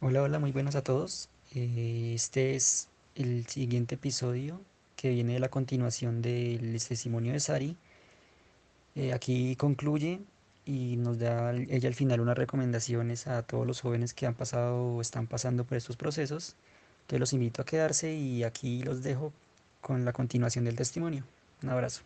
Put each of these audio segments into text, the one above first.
Hola, hola, muy buenas a todos. Eh, Este es el siguiente episodio que viene de la continuación del testimonio de Sari. Eh, aquí concluye y nos da ella al final unas recomendaciones a todos los jóvenes que han pasado o están pasando por estos procesos. Entonces los invito a quedarse y aquí los dejo con la continuación del testimonio. Un abrazo.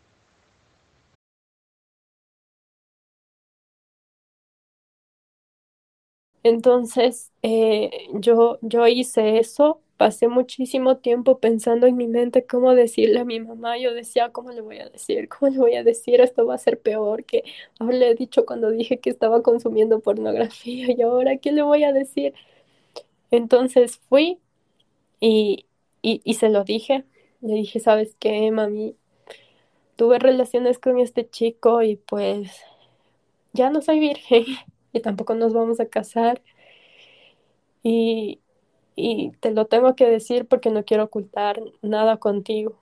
Entonces, eh, yo, yo hice eso, pasé muchísimo tiempo pensando en mi mente cómo decirle a mi mamá, yo decía, ¿cómo le voy a decir? ¿Cómo le voy a decir? Esto va a ser peor que haberle dicho cuando dije que estaba consumiendo pornografía y ahora, ¿qué le voy a decir? Entonces fui y, y, y se lo dije, le dije, ¿sabes qué, mami? Tuve relaciones con este chico y pues ya no soy virgen y tampoco nos vamos a casar. Y, y te lo tengo que decir porque no quiero ocultar nada contigo.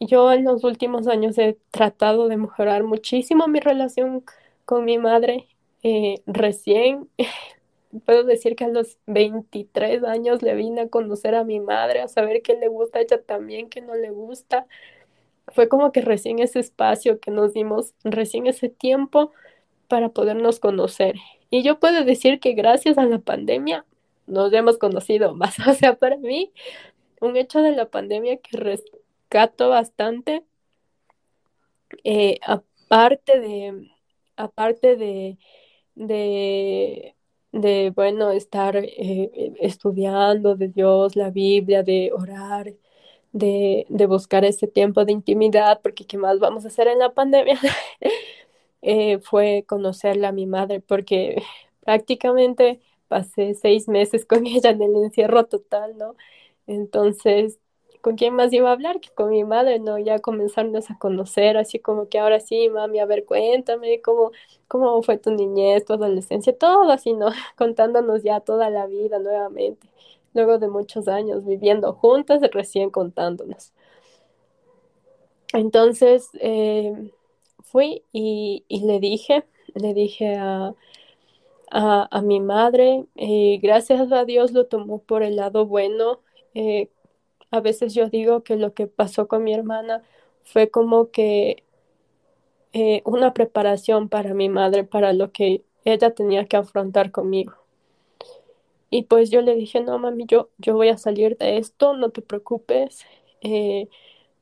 Yo en los últimos años he tratado de mejorar muchísimo mi relación con mi madre. Eh, recién puedo decir que a los 23 años le vine a conocer a mi madre, a saber qué le gusta a ella también, qué no le gusta. Fue como que recién ese espacio que nos dimos, recién ese tiempo para podernos conocer. Y yo puedo decir que gracias a la pandemia nos hemos conocido más. O sea, para mí, un hecho de la pandemia que rescato bastante, eh, aparte de, aparte de, de, bueno, estar eh, estudiando de Dios, la Biblia, de orar, de, de buscar ese tiempo de intimidad, porque ¿qué más vamos a hacer en la pandemia? eh, fue conocerla a mi madre, porque prácticamente pasé seis meses con ella en el encierro total, ¿no? Entonces, ¿con quién más iba a hablar que con mi madre, ¿no? Ya comenzarnos a conocer, así como que ahora sí, mami, a ver, cuéntame cómo, cómo fue tu niñez, tu adolescencia, todo así, ¿no? Contándonos ya toda la vida nuevamente, luego de muchos años viviendo juntas, recién contándonos. Entonces, eh, fui y, y le dije, le dije a, a, mi madre, eh, gracias a Dios lo tomó por el lado bueno. Eh, a veces yo digo que lo que pasó con mi hermana fue como que eh, una preparación para mi madre, para lo que ella tenía que afrontar conmigo. Y pues yo le dije, no, mami, yo, yo voy a salir de esto, no te preocupes.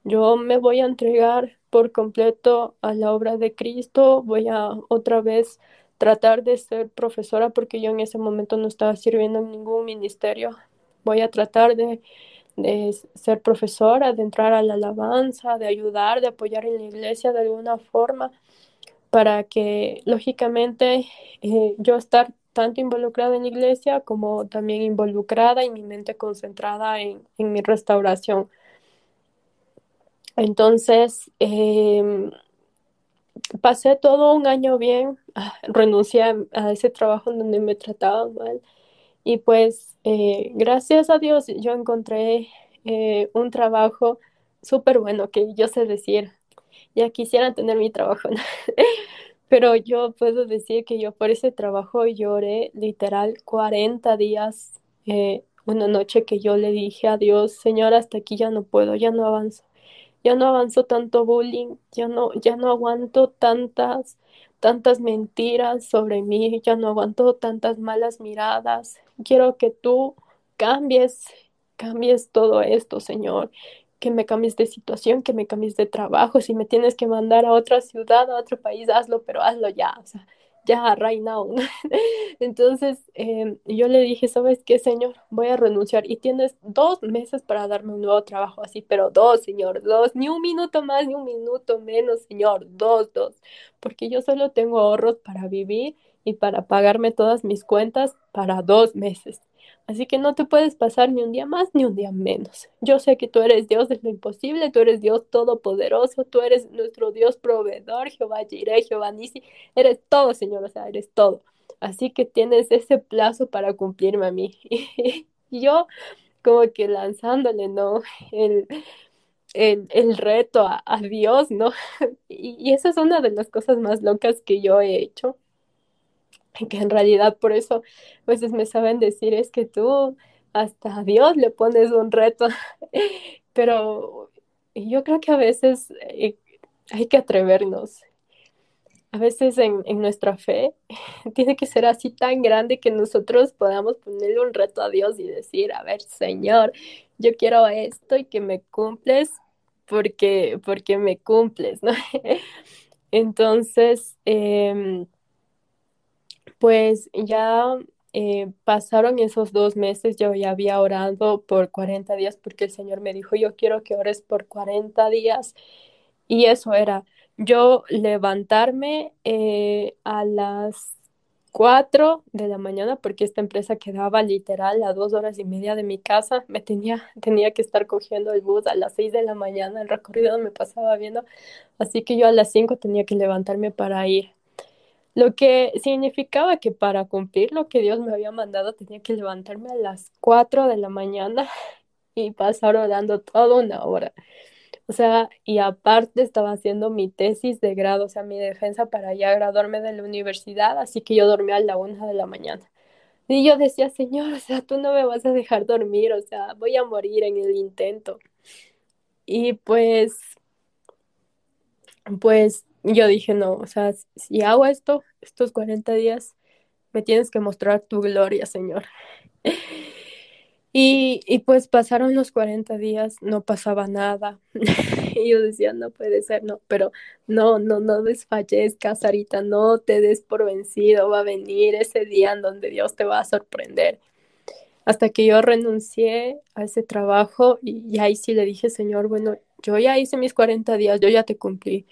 Yo me voy a entregar por completo a la obra de Cristo, voy a otra vez tratar de ser profesora porque yo en ese momento no estaba sirviendo en ningún ministerio. Voy a tratar de, de ser profesora, de entrar a la alabanza, de ayudar, de apoyar en la iglesia de alguna forma para que lógicamente eh, yo estar tanto involucrada en la iglesia como también involucrada y mi mente concentrada en, en mi restauración. Entonces, eh, pasé todo un año bien, ah, renuncié a, ese trabajo donde me trataban mal y pues eh, gracias a Dios yo encontré eh, un trabajo súper bueno que yo sé decir, ya quisiera tener mi trabajo, pero yo puedo decir que yo por ese trabajo lloré literal 40 días, eh, una noche que yo le dije a Dios, Señor, hasta aquí ya no puedo, ya no avanzo ya no avanzo tanto bullying, ya no, ya no aguanto tantas, tantas mentiras sobre mí, ya no aguanto tantas malas miradas. Quiero que tú cambies, cambies todo esto, Señor, que me cambies de situación, que me cambies de trabajo. Si me tienes que mandar a otra ciudad, a otro país, hazlo, pero hazlo ya, ya, right now. Entonces eh, yo le dije, ¿sabes qué, señor? Voy a renunciar y tienes dos meses para darme un nuevo trabajo así, pero dos, señor, dos, ni un minuto más, ni un minuto menos, señor, dos, dos, porque yo solo tengo ahorros para vivir y para pagarme todas mis cuentas para dos meses. Así que no te puedes pasar ni un día más ni un día menos. Yo sé que tú eres Dios de lo imposible, tú eres Dios todopoderoso, tú eres nuestro Dios proveedor, Jehová Jireh, Jehová Nisi, eres todo, Señor, o sea, eres todo. Así que tienes ese plazo para cumplirme a mí. Y yo como que lanzándole, ¿no? El, el, reto a, a, Dios, ¿no? Y, y esa es una de las cosas más locas que yo he hecho que en realidad por eso a veces me saben decir es que tú hasta a Dios le pones un reto, pero yo creo que a veces eh, hay que atrevernos. A veces en, en, nuestra fe tiene que ser así tan grande que nosotros podamos ponerle un reto a Dios y decir, a ver, Señor, yo quiero esto y que me cumples porque, porque me cumples, ¿no? Entonces, eh, pues ya eh, pasaron esos dos meses, yo ya había orado por 40 días porque el Señor me dijo, yo quiero que ores por 40 días. Y eso era yo levantarme eh, a las 4 de la mañana porque esta empresa quedaba literal a dos horas y media de mi casa. Me tenía, tenía que estar cogiendo el bus a las 6 de la mañana, el recorrido me pasaba viendo. Así que yo a las 5 tenía que levantarme para ir lo que significaba que para cumplir lo que Dios me había mandado tenía que levantarme a las 4 de la mañana y pasar orando toda una hora. O sea, y aparte estaba haciendo mi tesis de grado, o sea, mi defensa para ya graduarme de la universidad, así que yo dormía a la una de la mañana. Y yo decía, Señor, o sea, tú no me vas a dejar dormir, o sea, voy a morir en el intento. Y pues, pues yo dije, no, o sea, si hago esto, estos 40 días, me tienes que mostrar tu gloria, Señor. Y, y, pues pasaron los 40 días, no pasaba nada. y yo decía, no puede ser, no, pero no, no, no desfallezcas, Sarita, no te des por vencido, va a venir ese día en donde Dios te va a sorprender. Hasta que yo renuncié a ese trabajo y, y ahí sí le dije, Señor, bueno, yo ya hice mis 40 días, yo ya te cumplí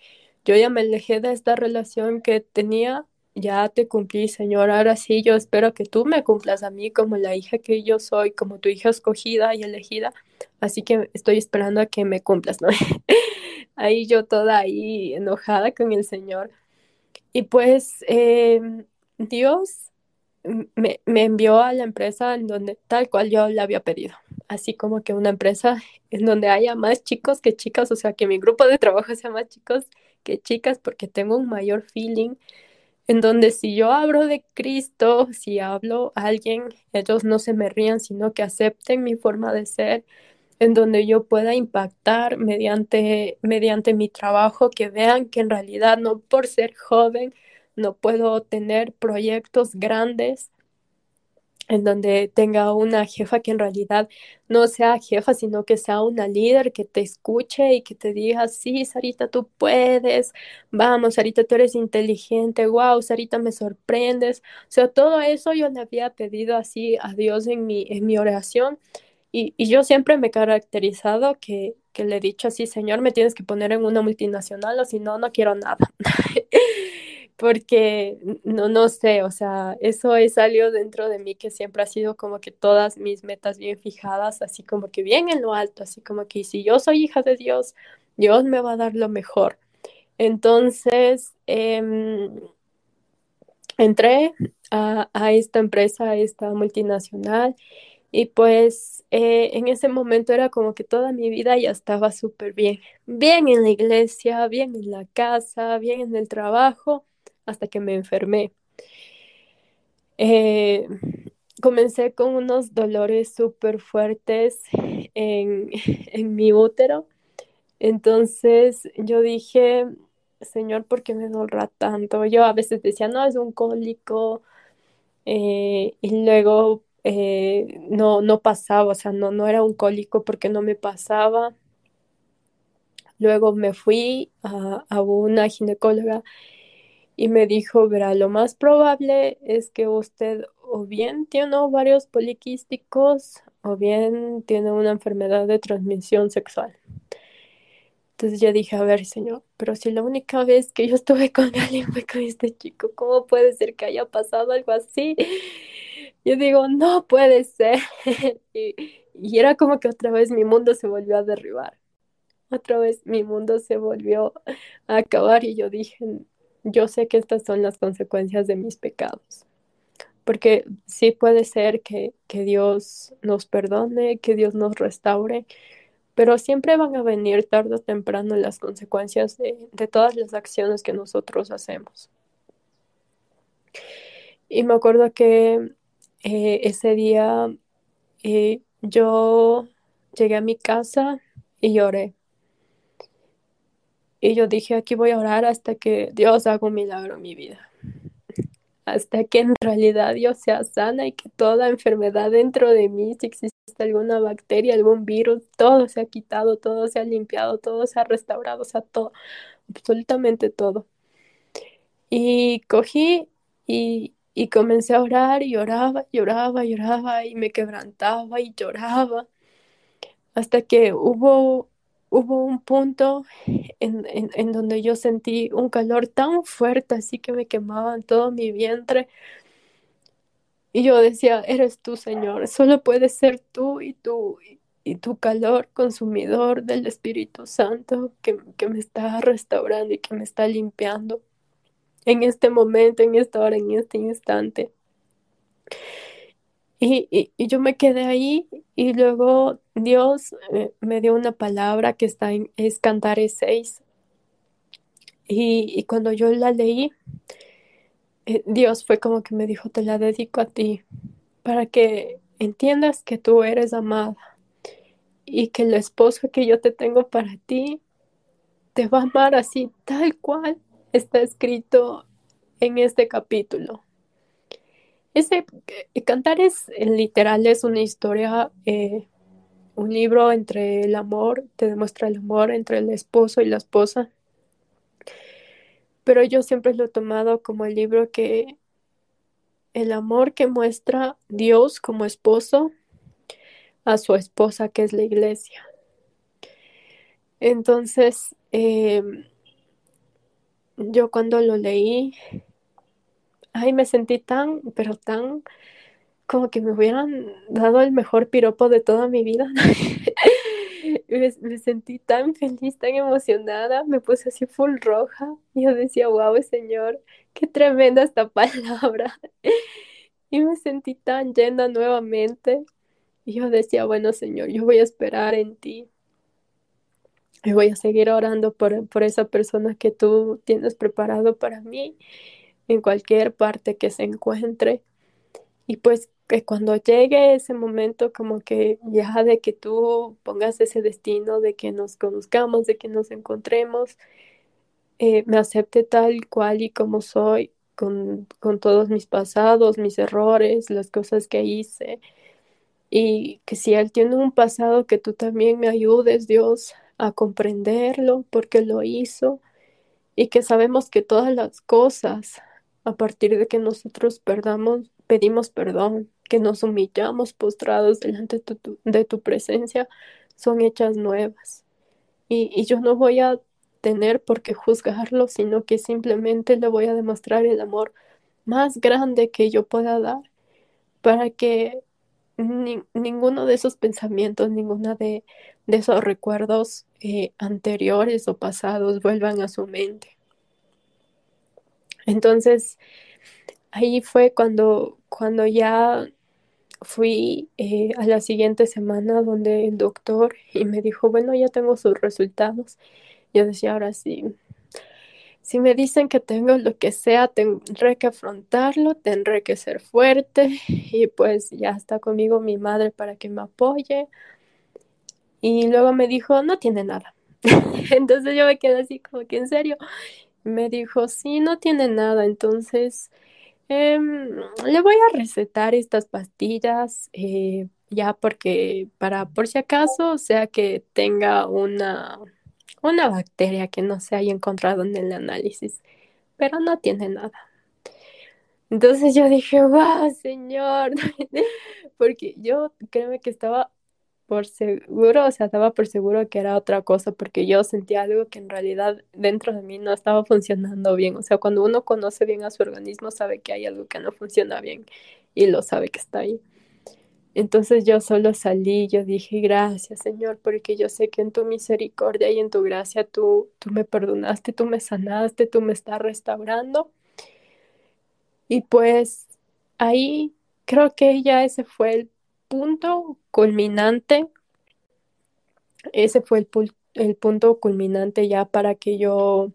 yo ya me alejé de esta relación que tenía, ya te cumplí, Señor, ahora sí, yo espero que tú me cumplas a mí como la hija que yo soy, como tu hija escogida y elegida, así que estoy esperando a que me cumplas, ¿no? ahí yo toda ahí enojada con el Señor. Y pues eh, Dios me, me, envió a la empresa en donde tal cual yo le había pedido, así como que una empresa en donde haya más chicos que chicas, o sea, que mi grupo de trabajo sea más chicos que chicas porque tengo un mayor feeling en donde si yo hablo de Cristo, si hablo a alguien, ellos no se me rían, sino que acepten mi forma de ser, en donde yo pueda impactar mediante, mediante mi trabajo, que vean que en realidad no por ser joven no puedo tener proyectos grandes, en donde tenga una jefa que en realidad no sea jefa, sino que sea una líder que te escuche y que te diga, sí, Sarita, tú puedes, vamos, Sarita, tú eres inteligente, wow, Sarita, me sorprendes. O sea, todo eso yo le había pedido así a Dios en mi, oración y, y yo siempre me he caracterizado que, que le he dicho así, Señor, me tienes que poner en una multinacional o si no, no quiero nada. porque no, no sé, o sea, eso es algo dentro de mí que siempre ha sido como que todas mis metas bien fijadas, así como que bien en lo alto, así como que si yo soy hija de Dios, Dios me va a dar lo mejor. Entonces, eh, entré a, a, esta empresa, a esta multinacional, y pues eh, en ese momento era como que toda mi vida ya estaba súper bien, bien en la iglesia, bien en la casa, bien en el trabajo hasta que me enfermé. Eh, comencé con unos dolores súper fuertes en, en, mi útero. Entonces yo dije, Señor, ¿por qué me dolra tanto? Yo a veces decía, no, es un cólico. Eh, y luego eh, no, no pasaba, o sea, no, no era un cólico porque no me pasaba. Luego me fui a, a una ginecóloga y me dijo, verá, lo más probable es que usted o bien tiene ovarios poliquísticos o bien tiene una enfermedad de transmisión sexual. Entonces ya dije, a ver, señor, pero si la única vez que yo estuve con alguien fue con este chico, ¿cómo puede ser que haya pasado algo así? Yo digo, no puede ser. y era como que otra vez mi mundo se volvió a derribar. Otra vez mi mundo se volvió a acabar y yo dije, yo sé que estas son las consecuencias de mis pecados. Porque sí puede ser que, que Dios nos perdone, que Dios nos restaure, pero siempre van a venir tarde o temprano las consecuencias de, de todas las acciones que nosotros hacemos. Y me acuerdo que eh, ese día eh, yo llegué a mi casa y lloré. Y yo dije, aquí voy a orar hasta que Dios haga un milagro en mi vida. Hasta que en realidad Dios sea sana y que toda enfermedad dentro de mí, si existe alguna bacteria, algún virus, todo se ha quitado, todo se ha limpiado, todo se ha restaurado, o sea, todo, absolutamente todo. Y cogí y, y comencé a orar y oraba, lloraba, lloraba y me quebrantaba y lloraba hasta que hubo, hubo un punto en, en, donde yo sentí un calor tan fuerte, así que me quemaba en todo mi vientre. Y yo decía, eres tú, Señor, solo puedes ser tú y tú y tu calor consumidor del Espíritu Santo que, que me está restaurando y que me está limpiando en este momento, en esta hora, en este instante. Y, yo me quedé ahí y luego Dios me dio una palabra que está en es Cantares 6. Y, y, cuando yo la leí, eh, Dios fue como que me dijo, te la dedico a ti, para que entiendas que tú eres amada y que el esposo que yo te tengo para ti te va a amar así, tal cual está escrito en este capítulo. Ese eh, Cantares en literal es una historia, eh, un libro entre el amor, te demuestra el amor entre el esposo y la esposa. Pero yo siempre lo he tomado como el libro que el amor que muestra Dios como esposo a su esposa, que es la iglesia. Entonces, eh, yo cuando lo leí, ay, me sentí tan, pero tan, como que me hubieran dado el mejor piropo de toda mi vida. me, sentí tan feliz, tan emocionada, me puse así full roja. Y yo decía, wow, Señor, qué tremenda esta palabra. y me sentí tan llena nuevamente. Y yo decía, bueno, Señor, yo voy a esperar en ti. Y voy a seguir orando por, por esa persona que tú tienes preparado para mí en cualquier parte que se encuentre. Y pues que cuando llegue ese momento como que ya de que tú pongas ese destino, de que nos conozcamos, de que nos encontremos, eh, me acepte tal cual y como soy, con, con todos mis pasados, mis errores, las cosas que hice. Y que si Él tiene un pasado, que tú también me ayudes, Dios, a comprenderlo, porque lo hizo. Y que sabemos que todas las cosas a partir de que nosotros perdamos, pedimos perdón, que nos humillamos postrados delante de tu, presencia, son hechas nuevas. Y, yo no voy a tener por qué juzgarlo, sino que simplemente le voy a demostrar el amor más grande que yo pueda dar para que ni, ninguno de esos pensamientos, ninguno de, de esos recuerdos eh, anteriores o pasados vuelvan a su mente. Entonces, ahí fue cuando, cuando ya fui eh, a la siguiente semana donde el doctor y me dijo, bueno, ya tengo sus resultados. Yo decía, ahora sí, si me dicen que tengo lo que sea, tendré que afrontarlo, tendré que ser fuerte y pues ya está conmigo mi madre para que me apoye. Y luego me dijo, no tiene nada. Entonces yo me quedé así como que en serio. Me dijo, sí, no tiene nada, entonces eh, le voy a recetar estas pastillas eh, ya porque para por si acaso, o sea que tenga una, una bacteria que no se haya encontrado en el análisis, pero no tiene nada. Entonces yo dije, wow, señor, porque yo créeme que estaba por seguro, o sea, estaba por seguro que era otra cosa porque yo sentía algo que en realidad dentro de mí no estaba funcionando bien. O sea, cuando uno conoce bien a su organismo, sabe que hay algo que no funciona bien y lo sabe que está ahí. Entonces yo solo salí, yo dije, gracias Señor, porque yo sé que en tu misericordia y en tu gracia tú, tú me perdonaste, tú me sanaste, tú me estás restaurando. Y pues ahí creo que ya ese fue el punto culminante, ese fue el, el, punto culminante ya para que yo,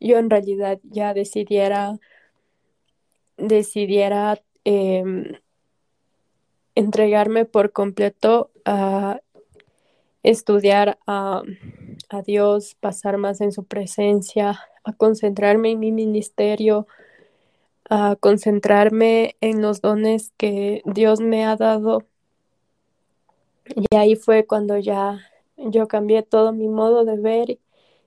yo en realidad ya decidiera decidiera em, entregarme por completo a estudiar a, a Dios, pasar más en su presencia, a concentrarme en mi ministerio, a concentrarme en los dones que Dios me ha dado. Y ahí fue cuando ya yo cambié todo mi modo de ver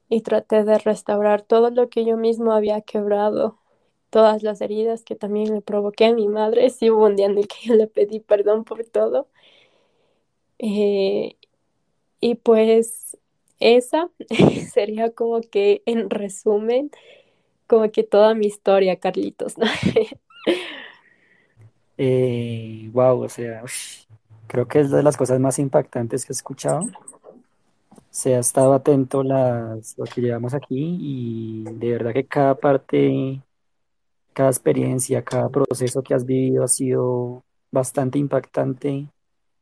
y traté de restaurar todo lo que yo mismo había quebrado, todas las heridas que también le provoqué a mi madre. Sí hubo un día en el que yo le pedí perdón por todo. Eh, y pues esa sería como que en resumen, como que toda mi historia, Carlitos, ¿no? Eh, wow, o sea, creo que es de las cosas más impactantes que he escuchado. Se ha estado atento las, lo que llevamos aquí y de verdad que cada parte, cada experiencia, cada proceso que has vivido ha sido bastante impactante,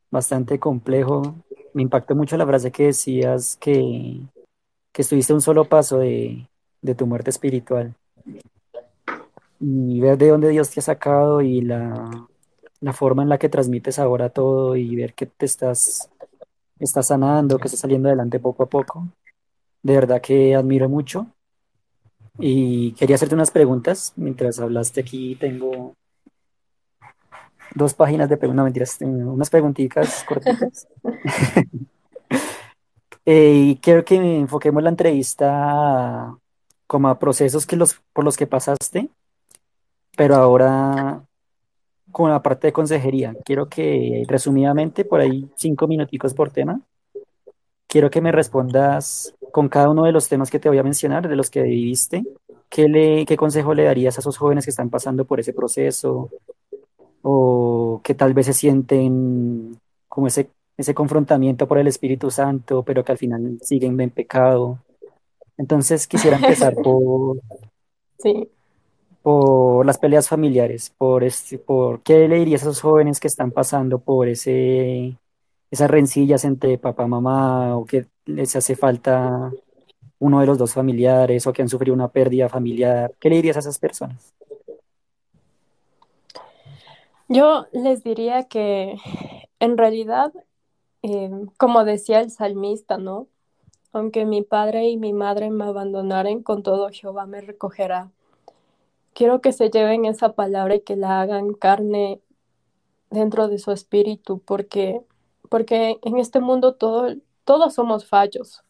bastante complejo. Me impactó mucho la frase que decías que, que estuviste un solo paso de, de tu muerte espiritual y ver de dónde Dios te ha sacado y la, la forma en la que transmites ahora todo y ver que te estás, estás sanando, que estás saliendo adelante poco a poco. De verdad que admiro mucho. Y quería hacerte unas preguntas. Mientras hablaste aquí, tengo dos páginas de preguntas, no mentiras, tengo unas preguntitas cortitas. Eh, y quiero que enfoquemos la entrevista como a procesos que los, por los que pasaste, pero ahora con la parte de consejería. Quiero que, resumidamente, por ahí cinco minuticos por tema, quiero que me respondas con cada uno de los temas que te voy a mencionar, de los que viviste, ¿qué, le, qué consejo le darías a esos jóvenes que están pasando por ese proceso o que tal vez se sienten como ese, ese confrontamiento por el Espíritu Santo, pero que al final siguen en pecado? Entonces quisiera empezar por, Sí. por las peleas familiares, por este, por qué le dirías a esos jóvenes que están pasando por ese, esas rencillas entre papá, mamá, o que les hace falta uno de los dos familiares, o que han sufrido una pérdida familiar. ¿Qué le dirías a esas personas? Yo les diría que en realidad, eh, como decía el salmista, ¿no? Aunque mi padre y mi madre me abandonaren, con todo Jehová me recogerá. Quiero que se lleven esa palabra y que la hagan carne dentro de su espíritu, porque, porque en este mundo todo, todos somos fallos.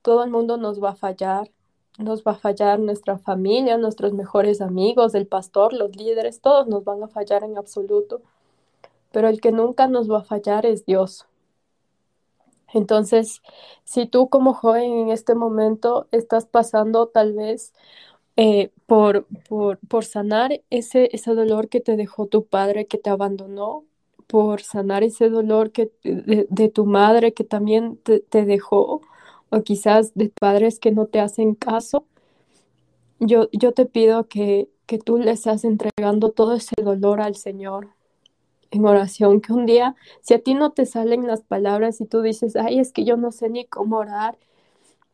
Todo el mundo nos va a fallar. Nos va a fallar nuestra familia, nuestros mejores amigos, el pastor, los líderes, todos nos van a fallar en absoluto. Pero el que nunca nos va a fallar es Dios. Entonces, si tú como joven en este momento estás pasando tal vez eh, por, por, por sanar ese, ese dolor que te dejó tu padre, que te abandonó, por sanar ese dolor que, de, tu madre que también te, te dejó, o quizás de padres que no te hacen caso, yo, yo te pido que, que tú le estás entregando todo ese dolor al Señor en oración, que un día, si a ti no te salen las palabras y tú dices, ay, es que yo no sé ni cómo orar,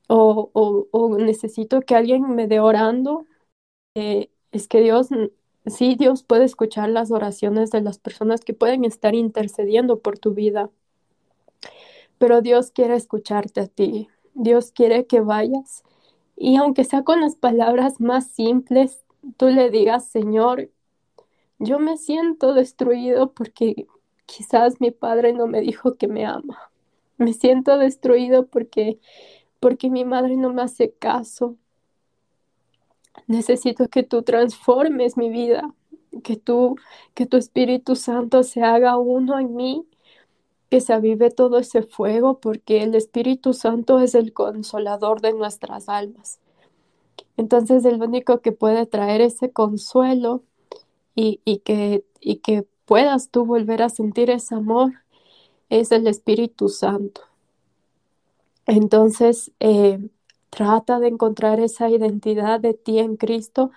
o, o, necesito que alguien me dé orando, eh, es que Dios, sí, Dios puede escuchar las oraciones de las personas que pueden estar intercediendo por tu vida, pero Dios quiere escucharte a ti, Dios quiere que vayas y aunque sea con las palabras más simples, tú le digas, Señor, yo me siento destruido porque quizás mi padre no me dijo que me ama. Me siento destruido porque porque mi madre no me hace caso. Necesito que tú transformes mi vida, que tú que tu Espíritu Santo se haga uno en mí, que se avive todo ese fuego porque el Espíritu Santo es el consolador de nuestras almas. Entonces el único que puede traer ese consuelo y, que puedas tú volver a sentir ese amor es el Espíritu Santo. Entonces, eh, trata de encontrar esa identidad de ti en Cristo,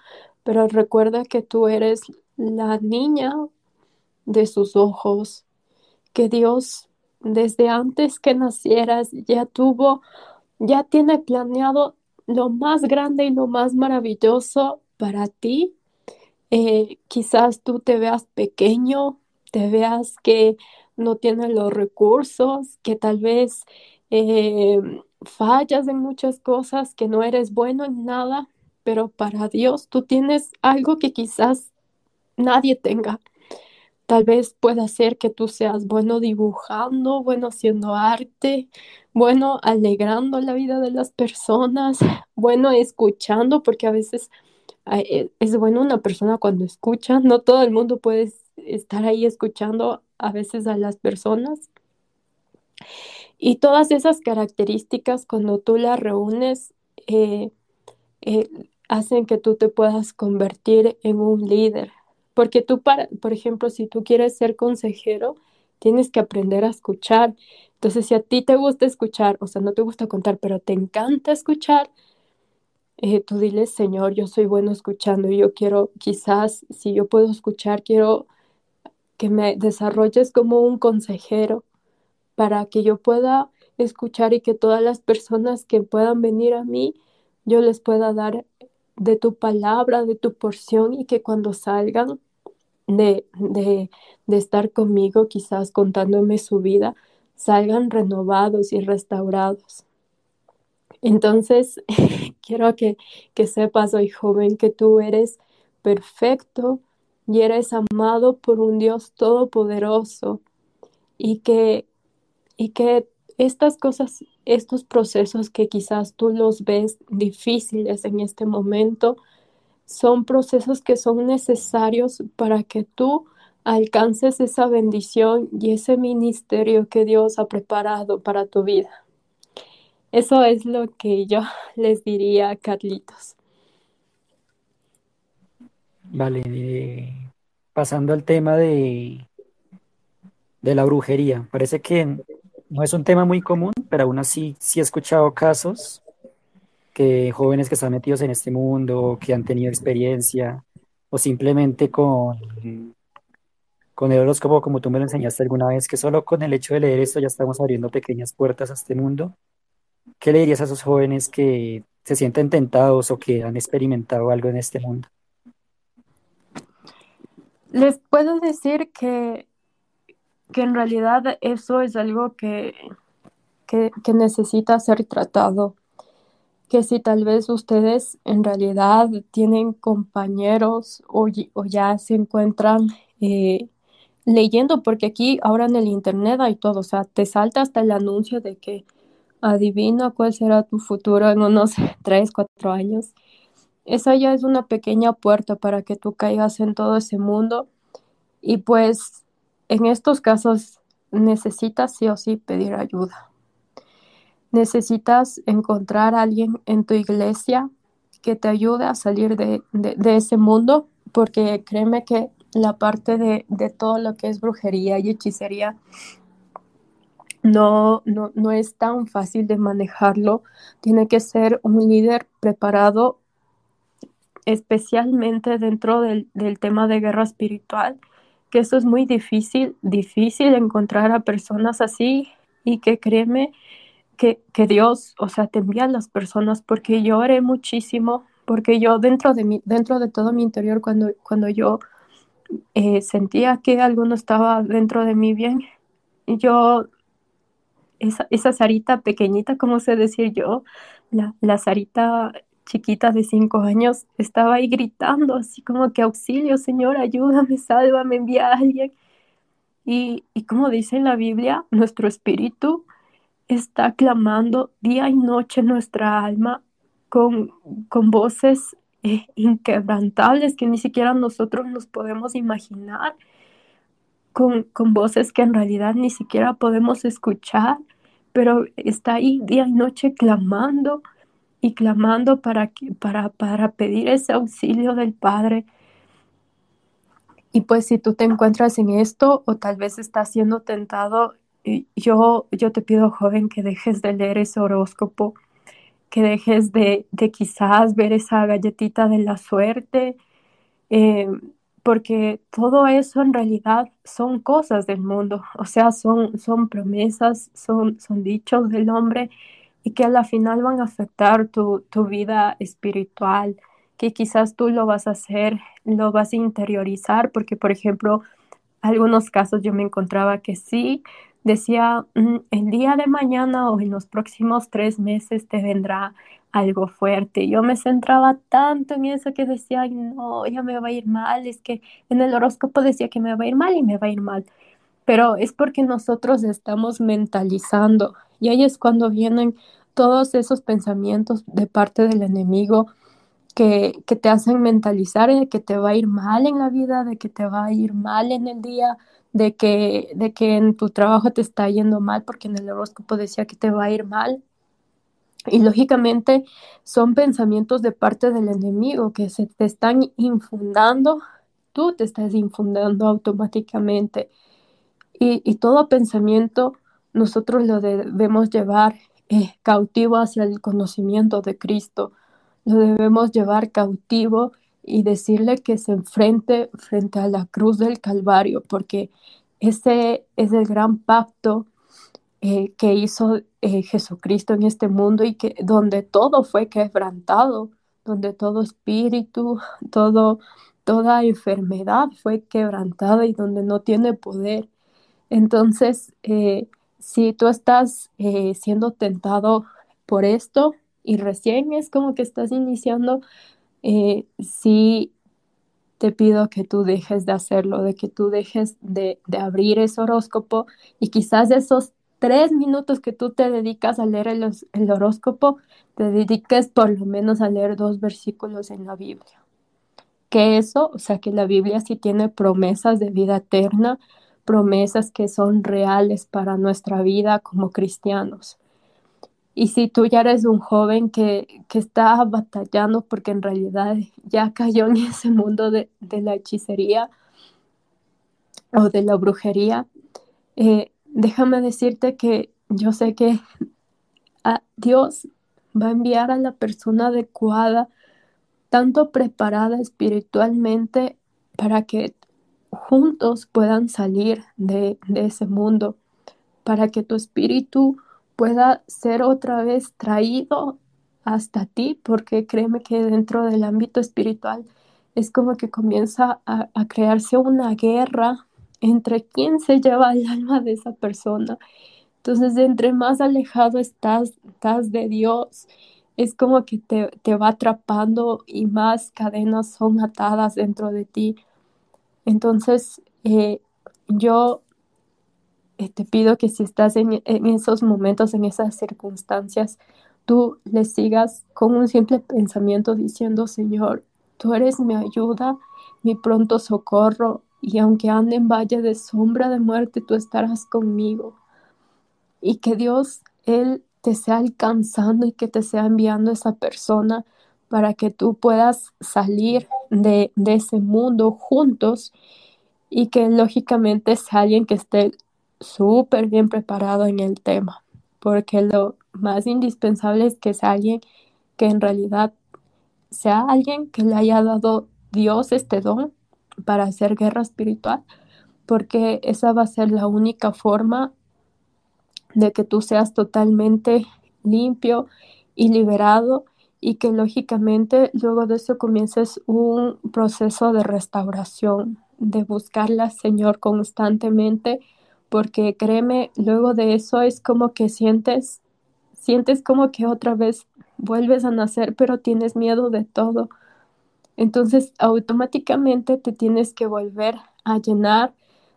pero recuerda que tú eres la niña de sus ojos, que Dios desde antes que nacieras ya tuvo, ya tiene planeado lo más grande y lo más maravilloso para ti eh, quizás tú te veas pequeño, te veas que no tienes los recursos, que tal vez eh, fallas en muchas cosas, que no eres bueno en nada, pero para Dios tú tienes algo que quizás nadie tenga. Tal vez pueda ser que tú seas bueno dibujando, bueno haciendo arte, bueno alegrando la vida de las personas, bueno escuchando, porque a veces es bueno una persona cuando escucha, no todo el mundo puede estar ahí escuchando a veces a las personas. Y todas esas características, cuando tú las reúnes, eh, eh, hacen que tú te puedas convertir en un líder. Porque tú, para, por ejemplo, si tú quieres ser consejero, tienes que aprender a escuchar. Entonces, si a ti te gusta escuchar, o sea, no te gusta contar, pero te encanta escuchar, eh, tú diles, Señor, yo soy bueno escuchando y yo quiero, quizás, si yo puedo escuchar, quiero que me desarrolles como un consejero para que yo pueda escuchar y que todas las personas que puedan venir a mí, yo les pueda dar de tu palabra, de tu porción y que cuando salgan de, de, de estar conmigo, quizás contándome su vida, salgan renovados y restaurados. Entonces, quiero que, sepas hoy, joven, que tú eres perfecto y eres amado por un Dios todopoderoso y que, y que estas cosas, estos procesos que quizás tú los ves difíciles en este momento, son procesos que son necesarios para que tú alcances esa bendición y ese ministerio que Dios ha preparado para tu vida. Eso es lo que yo les diría, Carlitos. Vale, eh, pasando al tema de, de la brujería. Parece que no es un tema muy común, pero aún así sí he escuchado casos que jóvenes que están metidos en este mundo, que han tenido experiencia, o simplemente con, con el horóscopo, como tú me lo enseñaste alguna vez, que solo con el hecho de leer esto ya estamos abriendo pequeñas puertas a este mundo. ¿Qué le dirías a esos jóvenes que se sienten tentados o que han experimentado algo en este mundo? Les puedo decir que, que en realidad eso es algo que, que, necesita ser tratado. Que si tal vez ustedes en realidad tienen compañeros o, o ya se encuentran eh, leyendo, porque aquí ahora en el internet hay todo, o sea, te salta hasta el anuncio de que adivina cuál será tu futuro en unos 3, 4 años. Esa ya es una pequeña puerta para que tú caigas en todo ese mundo y pues en estos casos necesitas sí o sí pedir ayuda. Necesitas encontrar a alguien en tu iglesia que te ayude a salir de, de, ese mundo, porque créeme que la parte de, de, todo lo que es brujería y hechicería no, no, no es tan fácil de manejarlo. Tiene que ser un líder preparado especialmente dentro del, del, tema de guerra espiritual, que eso es muy difícil, difícil encontrar a personas así y que créeme que, que Dios, o sea, te envía a las personas porque yo oré muchísimo, porque yo dentro de, mi, dentro de todo mi interior, cuando, cuando yo eh, sentía que algo no estaba dentro de mí bien, yo esa, esa Sarita pequeñita, como sé decir yo, la, la Sarita chiquita de cinco años, estaba ahí gritando, así como que auxilio, Señor, ayúdame, sálvame, envía a alguien. Y, y como dice en la Biblia, nuestro espíritu está clamando día y noche nuestra alma con, con voces eh, inquebrantables que ni siquiera nosotros nos podemos imaginar, con, con voces que en realidad ni siquiera podemos escuchar pero está ahí día y noche clamando y clamando para, para, para pedir ese auxilio del Padre. Y pues si tú te encuentras en esto o tal vez estás siendo tentado, yo, yo te pido, joven, que dejes de leer ese horóscopo, que dejes de, de quizás ver esa galletita de la suerte, eh, porque todo eso en realidad son cosas del mundo, o sea, son, son promesas, son, son dichos del hombre y que a la final van a afectar tu, tu vida espiritual, que quizás tú lo vas a hacer, lo vas a interiorizar, porque por ejemplo, algunos casos yo me encontraba que sí, decía, mm, el día de mañana o en los próximos tres meses te vendrá algo fuerte. Yo me centraba tanto en eso que decía, no, ya me va a ir mal, es que en el horóscopo decía que me va a ir mal y me va a ir mal. Pero es porque nosotros estamos mentalizando y ahí es cuando vienen todos esos pensamientos de parte del enemigo que, que te hacen mentalizar de que te va a ir mal en la vida, de que te va a ir mal en el día, de que, de que en tu trabajo te está yendo mal porque en el horóscopo decía que te va a ir mal. Y lógicamente son pensamientos de parte del enemigo que se te están infundando, tú te estás infundando automáticamente. Y, y todo pensamiento nosotros lo debemos llevar eh, cautivo hacia el conocimiento de Cristo. Lo debemos llevar cautivo y decirle que se enfrente frente a la cruz del Calvario, porque ese es el gran pacto eh, que hizo eh, Jesucristo en este mundo y que donde todo fue quebrantado, donde todo espíritu, todo, toda enfermedad fue quebrantada y donde no tiene poder. Entonces, eh, si tú estás siendo tentado por esto y recién es como que estás iniciando, sí te pido que tú dejes de hacerlo, de que tú dejes de, de abrir ese horóscopo y quizás esos tres minutos que tú te dedicas a leer el, horóscopo, te dediques por lo menos a leer dos versículos en la Biblia. Que eso, o sea, que la Biblia sí tiene promesas de vida eterna, promesas que son reales para nuestra vida como cristianos. Y si tú ya eres un joven que, que está batallando porque en realidad ya cayó en ese mundo de, de la hechicería o de la brujería, eh, déjame decirte que yo sé que a Dios va a enviar a la persona adecuada, tanto preparada espiritualmente para que juntos puedan salir de, ese mundo, para que tu espíritu pueda ser otra vez traído hasta ti, porque créeme que dentro del ámbito espiritual es como que comienza a crearse una guerra entre quién se lleva el alma de esa persona. Entonces, entre más alejado estás, estás de Dios, es como que te, te, va atrapando y más cadenas son atadas dentro de ti. Entonces, eh, yo eh, te pido que si estás en, en, esos momentos, en esas circunstancias, tú le sigas con un simple pensamiento diciendo, Señor, tú eres mi ayuda, mi pronto socorro, y aunque ande en valle de sombra de muerte, tú estarás conmigo. Y que Dios, Él te sea alcanzando y que te sea enviando esa persona para que tú puedas salir de, de ese mundo juntos y que lógicamente sea alguien que esté súper bien preparado en el tema, porque lo más indispensable es que sea alguien que en realidad sea alguien que le haya dado Dios este don para hacer guerra espiritual, porque esa va a ser la única forma de que tú seas totalmente limpio y liberado y que lógicamente luego de eso comiences un proceso de restauración, de buscarla, Señor, constantemente, porque créeme, luego de eso es como que sientes, sientes como que otra vez vuelves a nacer, pero tienes miedo de todo, entonces, automáticamente te tienes que volver a llenar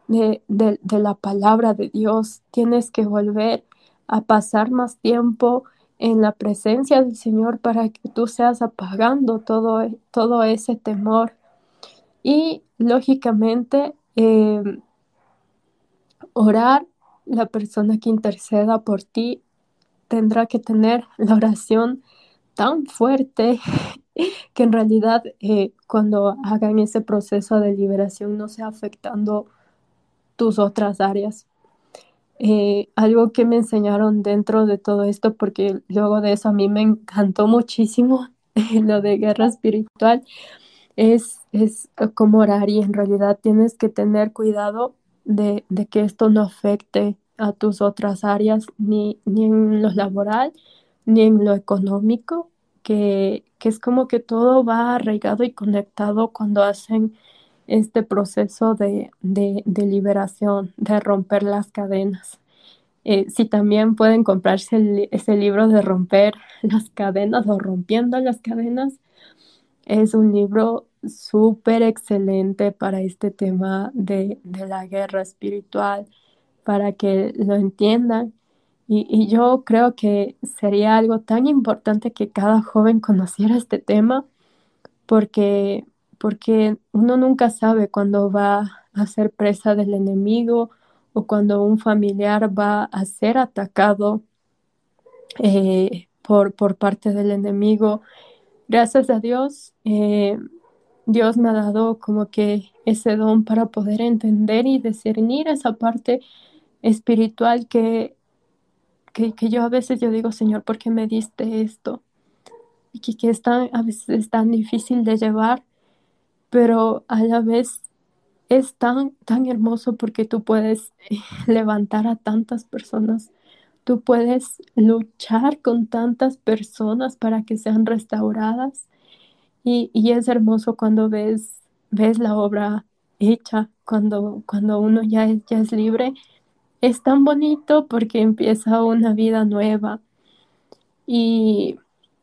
de, de, la palabra de Dios, tienes que volver a pasar más tiempo en la presencia del Señor para que tú seas apagando todo, todo ese temor. Y lógicamente, eh, orar, la persona que interceda por ti tendrá que tener la oración tan fuerte que en realidad eh, cuando hagan ese proceso de liberación no sea afectando tus otras áreas. Eh, algo que me enseñaron dentro de todo esto, porque luego de eso a mí me encantó muchísimo lo de guerra espiritual, es, es como orar y en realidad tienes que tener cuidado de, de que esto no afecte a tus otras áreas, ni, ni en lo laboral, ni en lo económico, que, que es como que todo va arraigado y conectado cuando hacen este proceso de, de, de liberación, de romper las cadenas. Eh, si también pueden comprarse ese libro de romper las cadenas o rompiendo las cadenas, es un libro súper excelente para este tema de, de, la guerra espiritual, para que lo entiendan. Y, yo creo que sería algo tan importante que cada joven conociera este tema, porque, porque uno nunca sabe cuándo va a ser presa del enemigo o cuando un familiar va a ser atacado eh, por, por parte del enemigo. Gracias a Dios, eh, Dios me ha dado como que ese don para poder entender y discernir esa parte espiritual que, que, que yo a veces yo digo, Señor, ¿por qué me diste esto? Y que, que es tan, es tan difícil de llevar, pero a la vez es tan, tan hermoso porque tú puedes eh, levantar a tantas personas, tú puedes luchar con tantas personas para que sean restauradas y, y es hermoso cuando ves, ves la obra hecha, cuando, cuando uno ya ya es libre. Es tan bonito porque empieza una vida nueva. Y,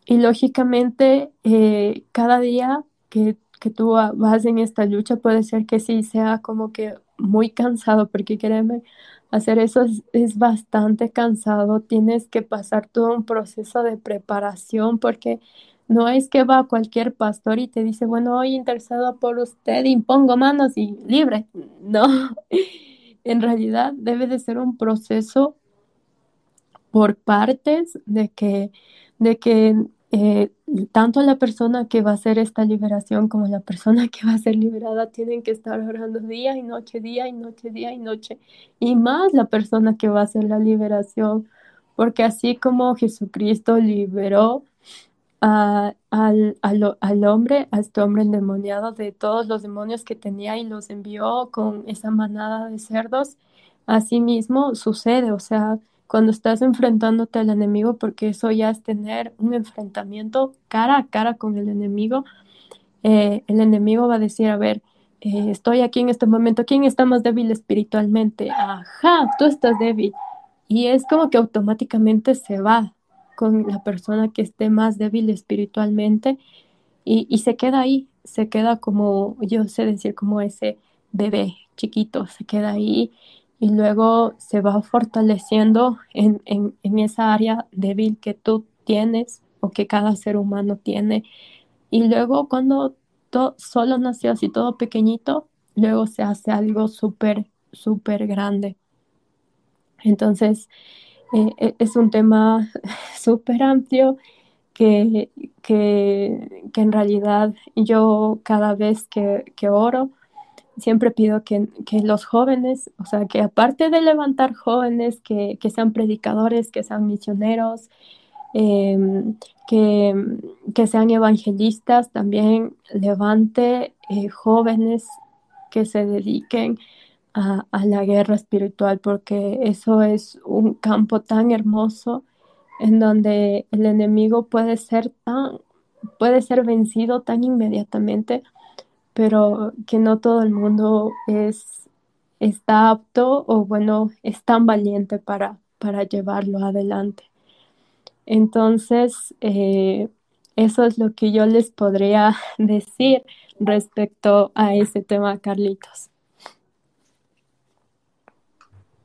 y lógicamente eh, cada día que que tú vas en esta lucha puede ser que sí sea como que muy cansado, porque créeme, hacer eso es, es, bastante cansado, tienes que pasar todo un proceso de preparación, porque no es que va cualquier pastor y te dice, bueno, hoy interesado por usted, impongo manos y libre. No, en realidad debe de ser un proceso por partes de que, de que eh, tanto la persona que va a hacer esta liberación como la persona que va a ser liberada tienen que estar orando día y noche, día y noche, día y noche. Y más la persona que va a hacer la liberación, porque así como Jesucristo liberó a, al, al, al, hombre, a este hombre endemoniado de todos los demonios que tenía y los envió con esa manada de cerdos, así mismo sucede, o sea, cuando estás enfrentándote al enemigo, porque eso ya es tener un enfrentamiento cara a cara con el enemigo, eh, el enemigo va a decir, a ver, eh, estoy aquí en este momento, ¿quién está más débil espiritualmente? Ajá, tú estás débil. Y es como que automáticamente se va con la persona que esté más débil espiritualmente y, y se queda ahí, se queda como, yo sé decir, como ese bebé chiquito, se queda ahí y luego se va fortaleciendo en, en, en, esa área débil que tú tienes o que cada ser humano tiene. Y luego cuando solo nació así todo pequeñito, luego se hace algo súper, súper grande. Entonces, eh, es un tema súper amplio que, que, que, en realidad yo cada vez que, que oro, siempre pido que, que, los jóvenes, o sea, que aparte de levantar jóvenes, que, que sean predicadores, que sean misioneros, eh, que, que, sean evangelistas, también levante eh, jóvenes que se dediquen a, la guerra espiritual, porque eso es un campo tan hermoso en donde el enemigo puede ser tan, puede ser vencido tan inmediatamente pero que no todo el mundo es, está apto o bueno, es tan valiente para, para llevarlo adelante. Entonces, eh, eso es lo que yo les podría decir respecto a ese tema, Carlitos.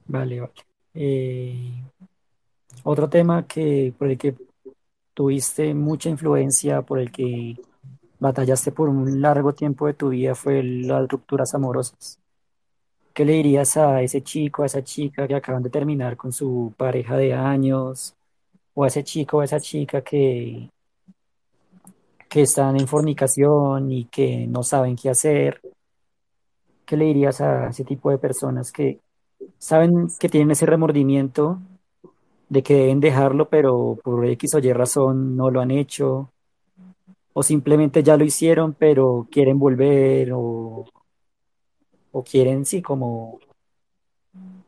Vale, vale. Eh, otro tema que por el que tuviste mucha influencia, por el que batallaste por un largo tiempo de tu vida fue las rupturas amorosas. ¿Qué le dirías a ese chico, a esa chica que acaban de terminar con su pareja de años, o a ese chico a esa chica que, que están en fornicación y que no saben qué hacer? ¿Qué le dirías a ese tipo de personas que saben que tienen ese remordimiento de que deben dejarlo, pero por X o Y razón no lo han hecho? o simplemente ya lo hicieron, pero quieren volver o, o quieren, sí, como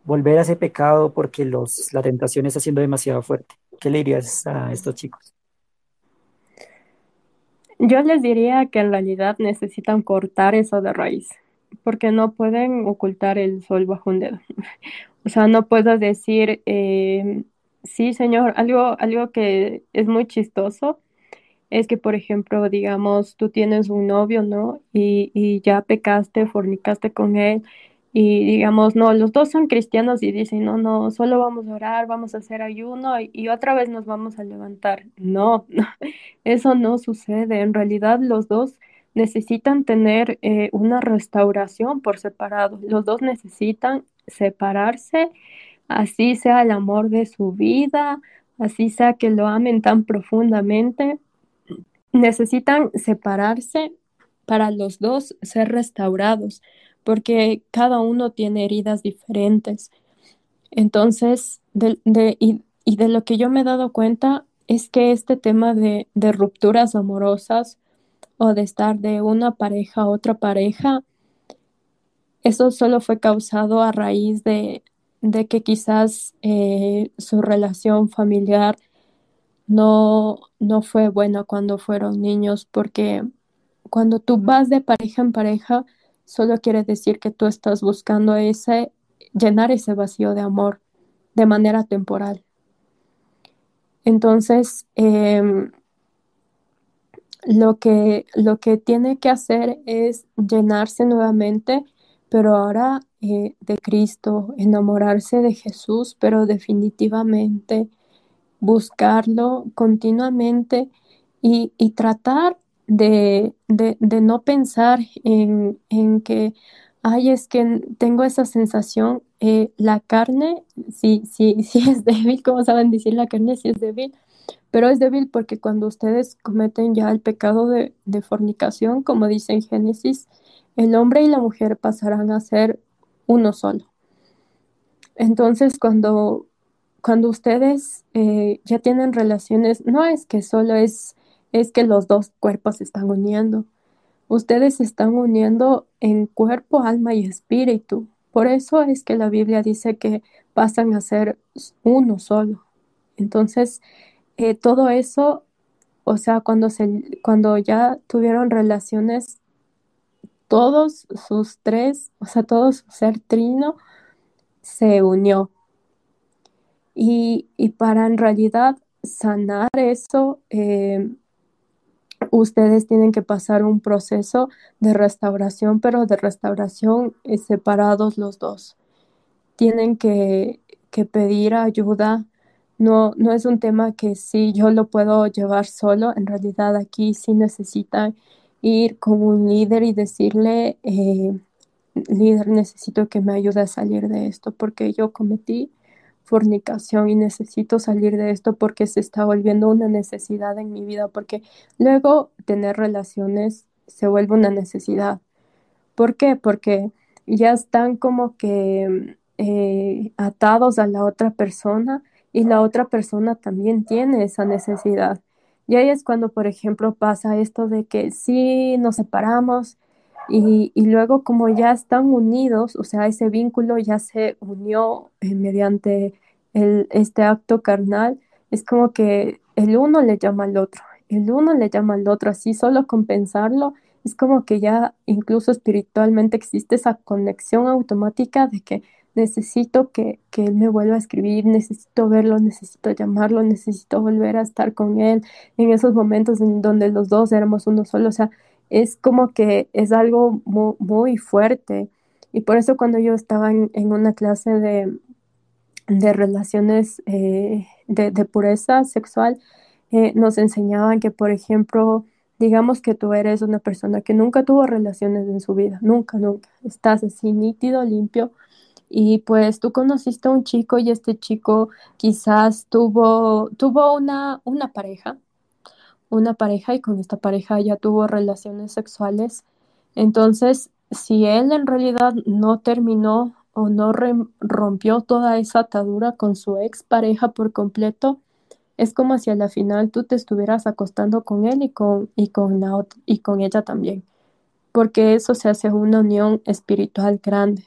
volver a ese pecado porque los, la tentación está siendo demasiado fuerte. ¿Qué le dirías a estos chicos? Yo les diría que en realidad necesitan cortar eso de raíz, porque no pueden ocultar el sol bajo un dedo. O sea, no puedo decir, eh, sí, señor, algo, algo que es muy chistoso es que, por ejemplo, digamos, tú tienes un novio, ¿no? Y, y ya pecaste, fornicaste con él, y digamos, no, los dos son cristianos y dicen, no, no, solo vamos a orar, vamos a hacer ayuno y, y otra vez nos vamos a levantar. No, no, eso no sucede. En realidad, los dos necesitan tener eh, una restauración por separado. Los dos necesitan separarse, así sea el amor de su vida, así sea que lo amen tan profundamente necesitan separarse para los dos ser restaurados, porque cada uno tiene heridas diferentes. Entonces, de, de, y, y, de lo que yo me he dado cuenta es que este tema de, de rupturas amorosas o de estar de una pareja a otra pareja, eso solo fue causado a raíz de, de que quizás eh, su relación familiar no, no fue buena cuando fueron niños, porque cuando tú vas de pareja en pareja, solo quiere decir que tú estás buscando ese, llenar ese vacío de amor de manera temporal. Entonces, eh, lo, que, lo que tiene que hacer es llenarse nuevamente, pero ahora eh, de Cristo, enamorarse de Jesús, pero definitivamente buscarlo continuamente y, y tratar de, de, no pensar en, en, que, ay, es que tengo esa sensación, eh, la carne, sí, sí, sí es débil, como saben decir, la carne sí es débil, pero es débil porque cuando ustedes cometen ya el pecado de, fornicación, como dice en Génesis, el hombre y la mujer pasarán a ser uno solo. Entonces, cuando cuando ustedes eh, ya tienen relaciones, no es que solo es, es que los dos cuerpos se están uniendo. Ustedes se están uniendo en cuerpo, alma y espíritu. Por eso es que la Biblia dice que pasan a ser uno solo. Entonces, eh, todo eso, o sea, cuando, se, cuando ya tuvieron relaciones, todos sus tres, o sea, todo su ser trino se unió y, y para en realidad sanar eso, eh, ustedes tienen que pasar un proceso de restauración, pero de restauración eh, separados los dos. Tienen que, que pedir ayuda. No, no es un tema que sí yo lo puedo llevar solo. En realidad aquí sí necesitan ir con un líder y decirle, eh, líder, necesito que me ayude a salir de esto porque yo cometí fornicación y necesito salir de esto porque se está volviendo una necesidad en mi vida, porque luego tener relaciones se vuelve una necesidad. ¿Por qué? Porque ya están como que eh, atados a la otra persona y la otra persona también tiene esa necesidad. Y ahí es cuando, por ejemplo, pasa esto de que sí nos separamos y, y luego como ya están unidos, o sea, ese vínculo ya se unió eh, mediante el, este acto carnal, es como que el uno le llama al otro, el uno le llama al otro, así solo con pensarlo, es como que ya incluso espiritualmente existe esa conexión automática de que necesito que, que él me vuelva a escribir, necesito verlo, necesito llamarlo, necesito volver a estar con él en esos momentos en donde los dos éramos uno solo, o sea, es como que es algo muy, muy fuerte. Y por eso cuando yo estaba en, una clase de, de relaciones eh, de, de, pureza sexual, eh, nos enseñaban que, por ejemplo, digamos que tú eres una persona que nunca tuvo relaciones en su vida, nunca, nunca, estás así nítido, limpio, y pues tú conociste a un chico y este chico quizás tuvo, tuvo una, una pareja, una pareja y con esta pareja ya tuvo relaciones sexuales. Entonces, si él en realidad no terminó o no rompió toda esa atadura con su ex pareja por completo, es como si a la final tú te estuvieras acostando con él y con, y con, la, y con ella también, porque eso se hace una unión espiritual grande.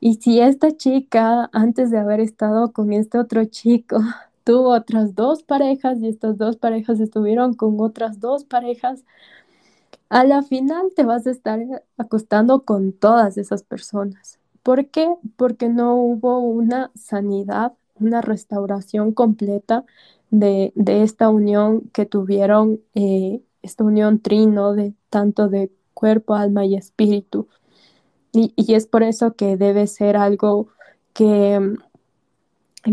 Y si esta chica, antes de haber estado con este otro chico, tuvo otras dos parejas y estas dos parejas estuvieron con otras dos parejas, a la final te vas a estar acostando con todas esas personas. ¿Por qué? Porque no hubo una sanidad, una restauración completa de, esta unión que tuvieron, eh, esta unión trino de tanto de cuerpo, alma y espíritu. Y, y es por eso que debe ser algo que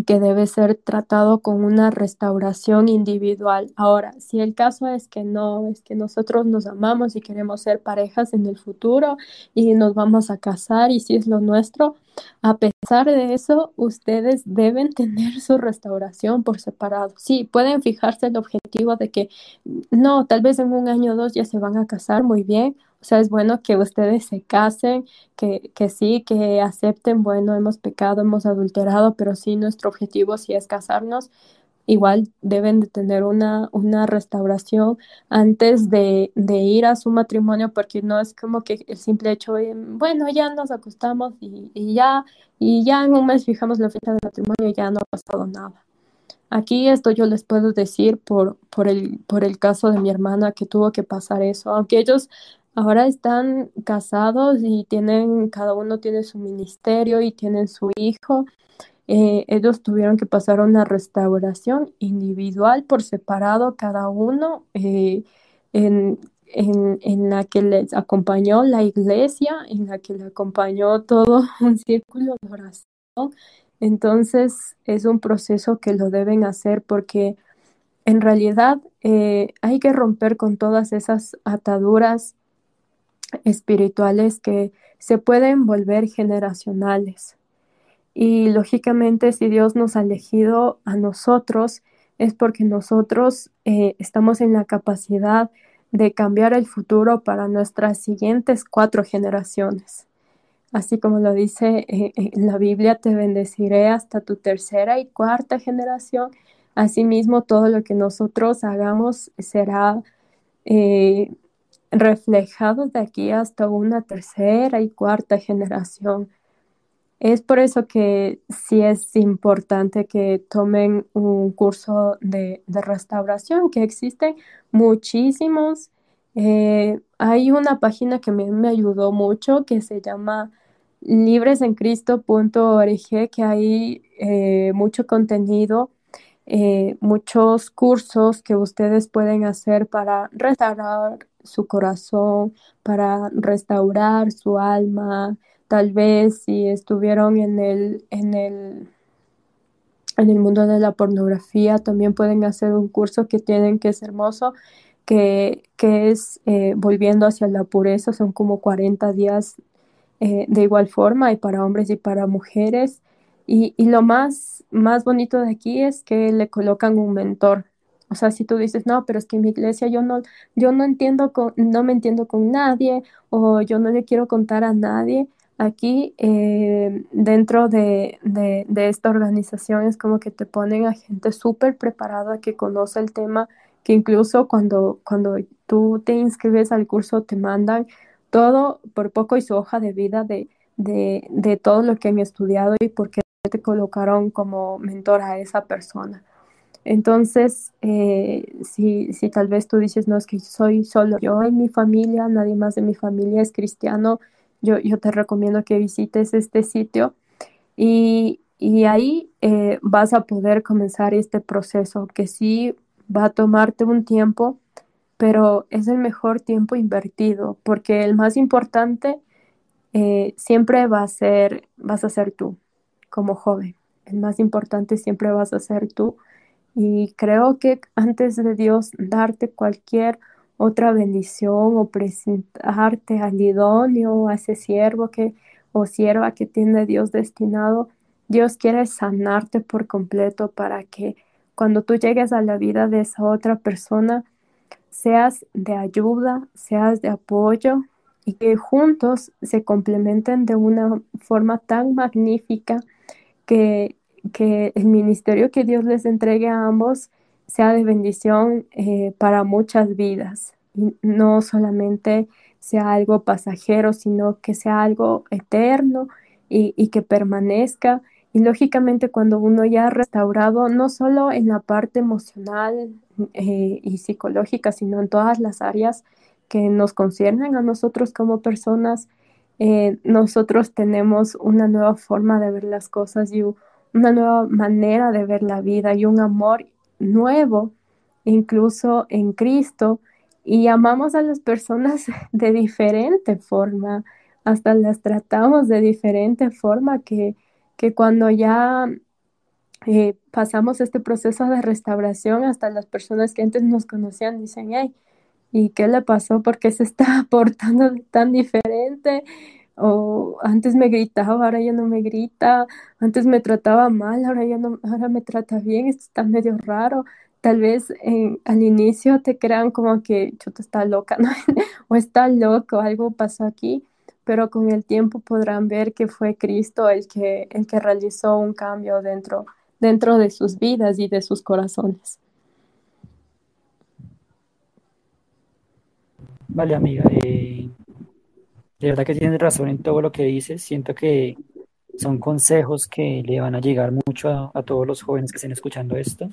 que debe ser tratado con una restauración individual. Ahora, si el caso es que no, es que nosotros nos amamos y queremos ser parejas en el futuro y nos vamos a casar y si es lo nuestro, a pesar de eso, ustedes deben tener su restauración por separado. Sí, pueden fijarse el objetivo de que no, tal vez en un año o dos ya se van a casar muy bien. O sea, es bueno que ustedes se casen, que, que sí, que acepten, bueno, hemos pecado, hemos adulterado, pero sí nuestro objetivo sí es casarnos igual deben de tener una, una restauración antes de, ir a su matrimonio, porque no es como que el simple hecho de, bueno, ya nos acostamos y, ya, y ya en un mes fijamos la fecha de matrimonio y ya no ha pasado nada. Aquí esto yo les puedo decir por, por, el, por el caso de mi hermana que tuvo que pasar eso, aunque ellos ahora están casados y tienen, cada uno tiene su ministerio y tienen su hijo, eh, ellos tuvieron que pasar una restauración individual por separado cada uno eh, en, la que les acompañó la iglesia, en la que le acompañó todo un círculo de oración. Entonces es un proceso que lo deben hacer porque en realidad eh, hay que romper con todas esas ataduras espirituales que se pueden volver generacionales. Y lógicamente, si Dios nos ha elegido a nosotros, es porque nosotros eh, estamos en la capacidad de cambiar el futuro para nuestras siguientes cuatro generaciones. Así como lo dice eh, en la Biblia, te bendeciré hasta tu tercera y cuarta generación. Asimismo, todo lo que nosotros hagamos será eh, reflejado de aquí hasta una tercera y cuarta generación. Es por eso que sí es importante que tomen un curso de, restauración, que existen muchísimos. Eh, hay una página que me, me ayudó mucho que se llama libresencristo.org, que hay eh, mucho contenido, eh, muchos cursos que ustedes pueden hacer para restaurar su corazón, para restaurar su alma, Tal vez si estuvieron en el, en el, en el mundo de la pornografía, también pueden hacer un curso que tienen que es hermoso, que, que es eh, Volviendo hacia la pureza, son como 40 días eh, de igual forma, y para hombres y para mujeres. Y, y, lo más, más bonito de aquí es que le colocan un mentor. O sea, si tú dices, no, pero es que en mi iglesia yo no, yo no entiendo con, no me entiendo con nadie, o yo no le quiero contar a nadie, Aquí, eh, dentro de, esta organización, es como que te ponen a gente súper preparada que conoce el tema, que incluso cuando, cuando tú te inscribes al curso te mandan todo por poco y su hoja de vida de, de, todo lo que han estudiado y por qué te colocaron como mentor a esa persona. Entonces, eh, si, si tal vez tú dices, no, es que soy solo yo en mi familia, nadie más de mi familia es cristiano, yo, te recomiendo que visites este sitio y, ahí eh, vas a poder comenzar este proceso que sí va a tomarte un tiempo, pero es el mejor tiempo invertido porque el más importante eh, siempre va a ser, vas a ser tú como joven. El más importante siempre vas a ser tú. Y creo que antes de Dios darte cualquier otra bendición o presentarte al idóneo, a ese siervo que, o sierva que tiene Dios destinado. Dios quiere sanarte por completo para que cuando tú llegues a la vida de esa otra persona, seas de ayuda, seas de apoyo y que juntos se complementen de una forma tan magnífica que, que el ministerio que Dios les entregue a ambos sea de bendición eh, para muchas vidas. Y no solamente sea algo pasajero, sino que sea algo eterno y, que permanezca Y lógicamente cuando uno ya ha restaurado, no solo en la parte emocional eh, y psicológica, sino en todas las áreas que nos conciernen a nosotros como personas, eh, nosotros tenemos una nueva forma de ver las cosas y una nueva manera de ver la vida y un amor nuevo, incluso en Cristo, y amamos a las personas de diferente forma, hasta las tratamos de diferente forma que, que cuando ya eh, pasamos este proceso de restauración, hasta las personas que antes nos conocían dicen, hey, ¿y qué le pasó? ¿Por qué se está portando tan diferente? O antes me gritaba, ahora ya no me grita, antes me trataba mal, ahora ya no, ahora me trata bien, esto está medio raro. Tal vez eh, al inicio te crean como que chuta está loca, ¿no? o está loco, algo pasó aquí, pero con el tiempo podrán ver que fue Cristo el que, el que realizó un cambio dentro, dentro de sus vidas y de sus corazones. Vale, amiga. Eh, de verdad que tienes razón en todo lo que dices. Siento que son consejos que le van a llegar mucho a, a todos los jóvenes que estén escuchando esto.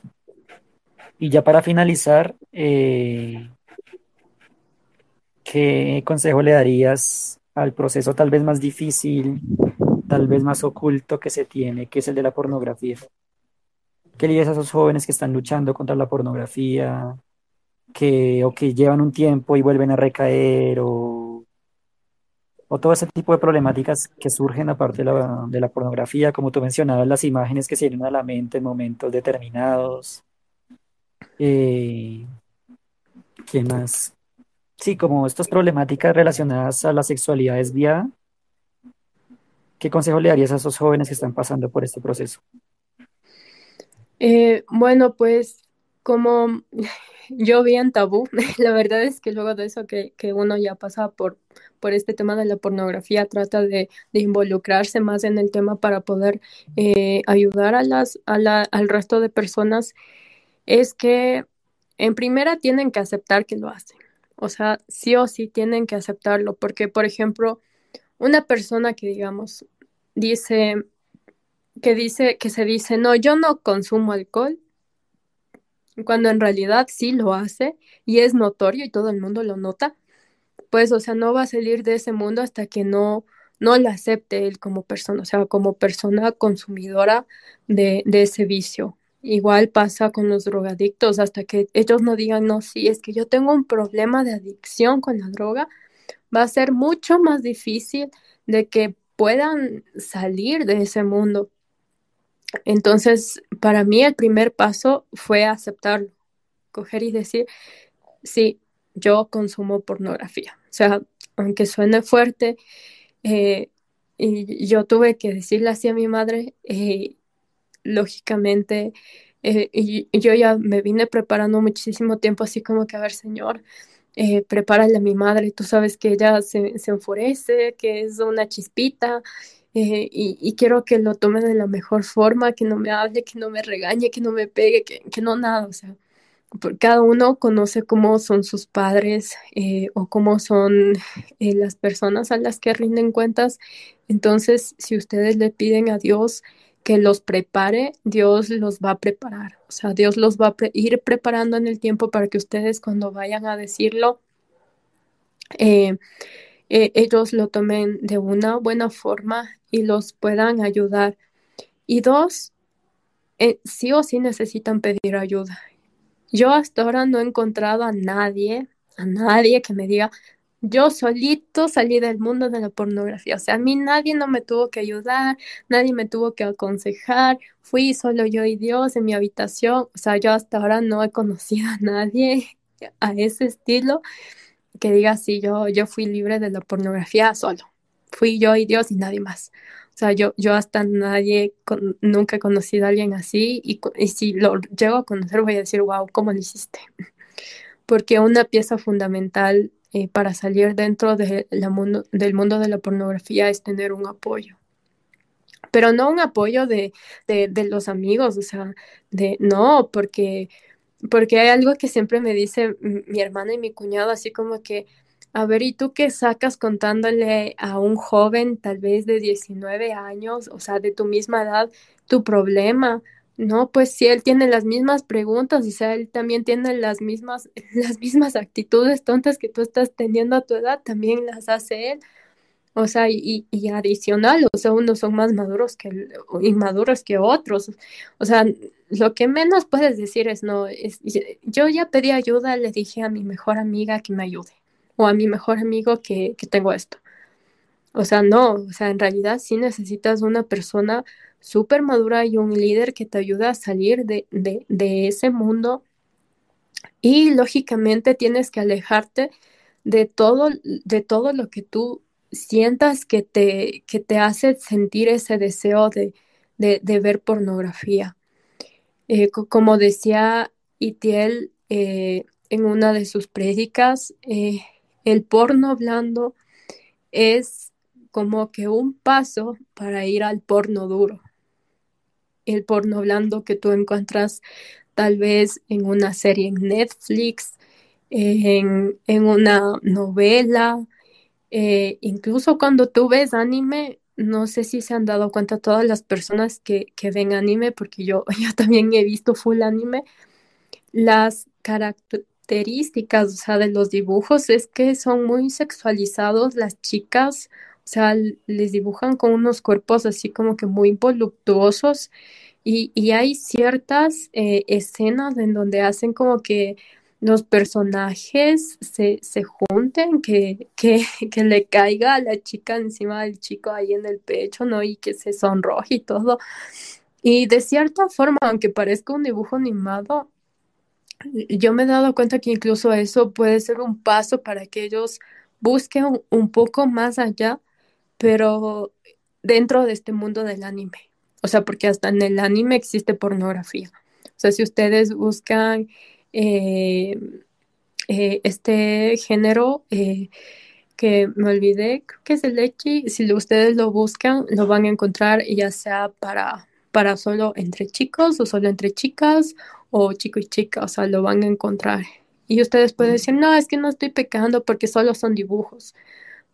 Y ya para finalizar, eh, ¿qué consejo le darías al proceso tal vez más difícil, tal vez más oculto que se tiene, que es el de la pornografía? ¿Qué le dices a esos jóvenes que están luchando contra la pornografía, que, o que llevan un tiempo y vuelven a recaer, o, o todo ese tipo de problemáticas que surgen aparte de la, de la pornografía, como tú mencionabas, las imágenes que se vienen a la mente en momentos determinados? Eh, ¿qué más? Sí, como estas problemáticas relacionadas a la sexualidad desviada, ¿qué consejo le darías a esos jóvenes que están pasando por este proceso? Eh, bueno, pues como yo vi en tabú, la verdad es que luego de eso que, que uno ya pasa por, por este tema de la pornografía, trata de, de involucrarse más en el tema para poder eh, ayudar a las, a la, al resto de personas, es que en primera tienen que aceptar que lo hacen. O sea, sí o sí tienen que aceptarlo, porque, por ejemplo, una persona que, digamos, dice, que dice, que se dice, no, yo no consumo alcohol, cuando en realidad sí lo hace y es notorio y todo el mundo lo nota, pues, o sea, no va a salir de ese mundo hasta que no, no lo acepte él como persona, o sea, como persona consumidora de, de ese vicio. Igual pasa con los drogadictos, hasta que ellos no digan, no, sí, es que yo tengo un problema de adicción con la droga, va a ser mucho más difícil de que puedan salir de ese mundo. Entonces, para mí el primer paso fue aceptarlo, coger y decir, sí, yo consumo pornografía. O sea, aunque suene fuerte, eh, y yo tuve que decirle así a mi madre, eh, lógicamente, eh, y, yo ya me vine preparando muchísimo tiempo, así como que, a ver, Señor, prepárale a mi madre, tú sabes que ella se enfurece, que es una chispita, eh, y, y, quiero que lo tome de la mejor forma, que no me hable, que no me regañe, que no me pegue, que, que no nada, o sea, cada uno conoce cómo son sus padres eh, o cómo son eh, las personas a las que rinden cuentas. Entonces, si ustedes le piden a Dios que los prepare, Dios los va a preparar. O sea, Dios los va a pre ir preparando en el tiempo para que ustedes cuando vayan a decirlo, eh, ellos lo tomen de una buena forma y los puedan ayudar. Y dos, eh, sí o sí necesitan pedir ayuda. Yo hasta ahora no he encontrado a nadie, a nadie que me diga, yo solito salí del mundo de la pornografía. O sea, a mí nadie no me tuvo que ayudar, nadie me tuvo que aconsejar, fui solo yo y Dios en mi habitación. O sea, yo hasta ahora no he conocido a nadie a ese estilo que diga, sí, yo, yo fui libre de la pornografía solo. Fui yo y Dios y nadie más. O sea, yo, yo hasta nadie, con, nunca he conocido a alguien así y, y si lo llego a conocer voy a decir, wow, ¿cómo lo hiciste? Porque una pieza fundamental eh, para salir dentro de la mundo, del mundo de la pornografía es tener un apoyo. Pero no un apoyo de, de, de los amigos, o sea, de no, porque, porque hay algo que siempre me dice mi hermana y mi cuñado, así como que A ver, ¿y tú qué sacas contándole a un joven, tal vez de 19 años, o sea, de tu misma edad, tu problema? No, pues si él tiene las mismas preguntas, o sea, él también tiene las mismas, las mismas actitudes tontas que tú estás teniendo a tu edad, también las hace él. O sea, y, y adicional, o sea, unos son más maduros que inmaduros que otros. O sea, lo que menos puedes decir es no, es, yo ya pedí ayuda, le dije a mi mejor amiga que me ayude, o a mi mejor amigo que, que tengo esto. O sea, no, o sea, en realidad sí necesitas una persona súper madura y un líder que te ayude a salir de, de, de ese mundo. Y lógicamente tienes que alejarte de todo, de todo lo que tú sientas que te, que te hace sentir ese deseo de, de, de ver pornografía. Eh, como decía Itiel eh, en una de sus prédicas, eh, el porno blando es como que un paso para ir al porno duro. El porno blando que tú encuentras tal vez en una serie en Netflix, en, en una novela, eh, incluso cuando tú ves anime, no sé si se han dado cuenta todas las personas que, que ven anime, porque yo, yo también he visto full anime, las características, o sea, de los dibujos es que son muy sexualizados las chicas, o sea, les dibujan con unos cuerpos así como que muy voluptuosos y, y hay ciertas eh, escenas en donde hacen como que los personajes se, se junten, que, que, que, le caiga a la chica encima del chico ahí en el pecho, ¿no? Y que se sonroje y todo. Y de cierta forma, aunque parezca un dibujo animado, yo me he dado cuenta que incluso eso puede ser un paso para que ellos busquen un, un poco más allá, pero dentro de este mundo del anime. O sea, porque hasta en el anime existe pornografía. O sea, si ustedes buscan eh, eh, este género eh, que me olvidé, creo que es el Echi. Si ustedes lo buscan, lo van a encontrar ya sea para, para solo entre chicos o solo entre chicas o chico y chica, o sea, lo van a encontrar. Y ustedes pueden decir, no, es que no estoy pecando porque solo son dibujos.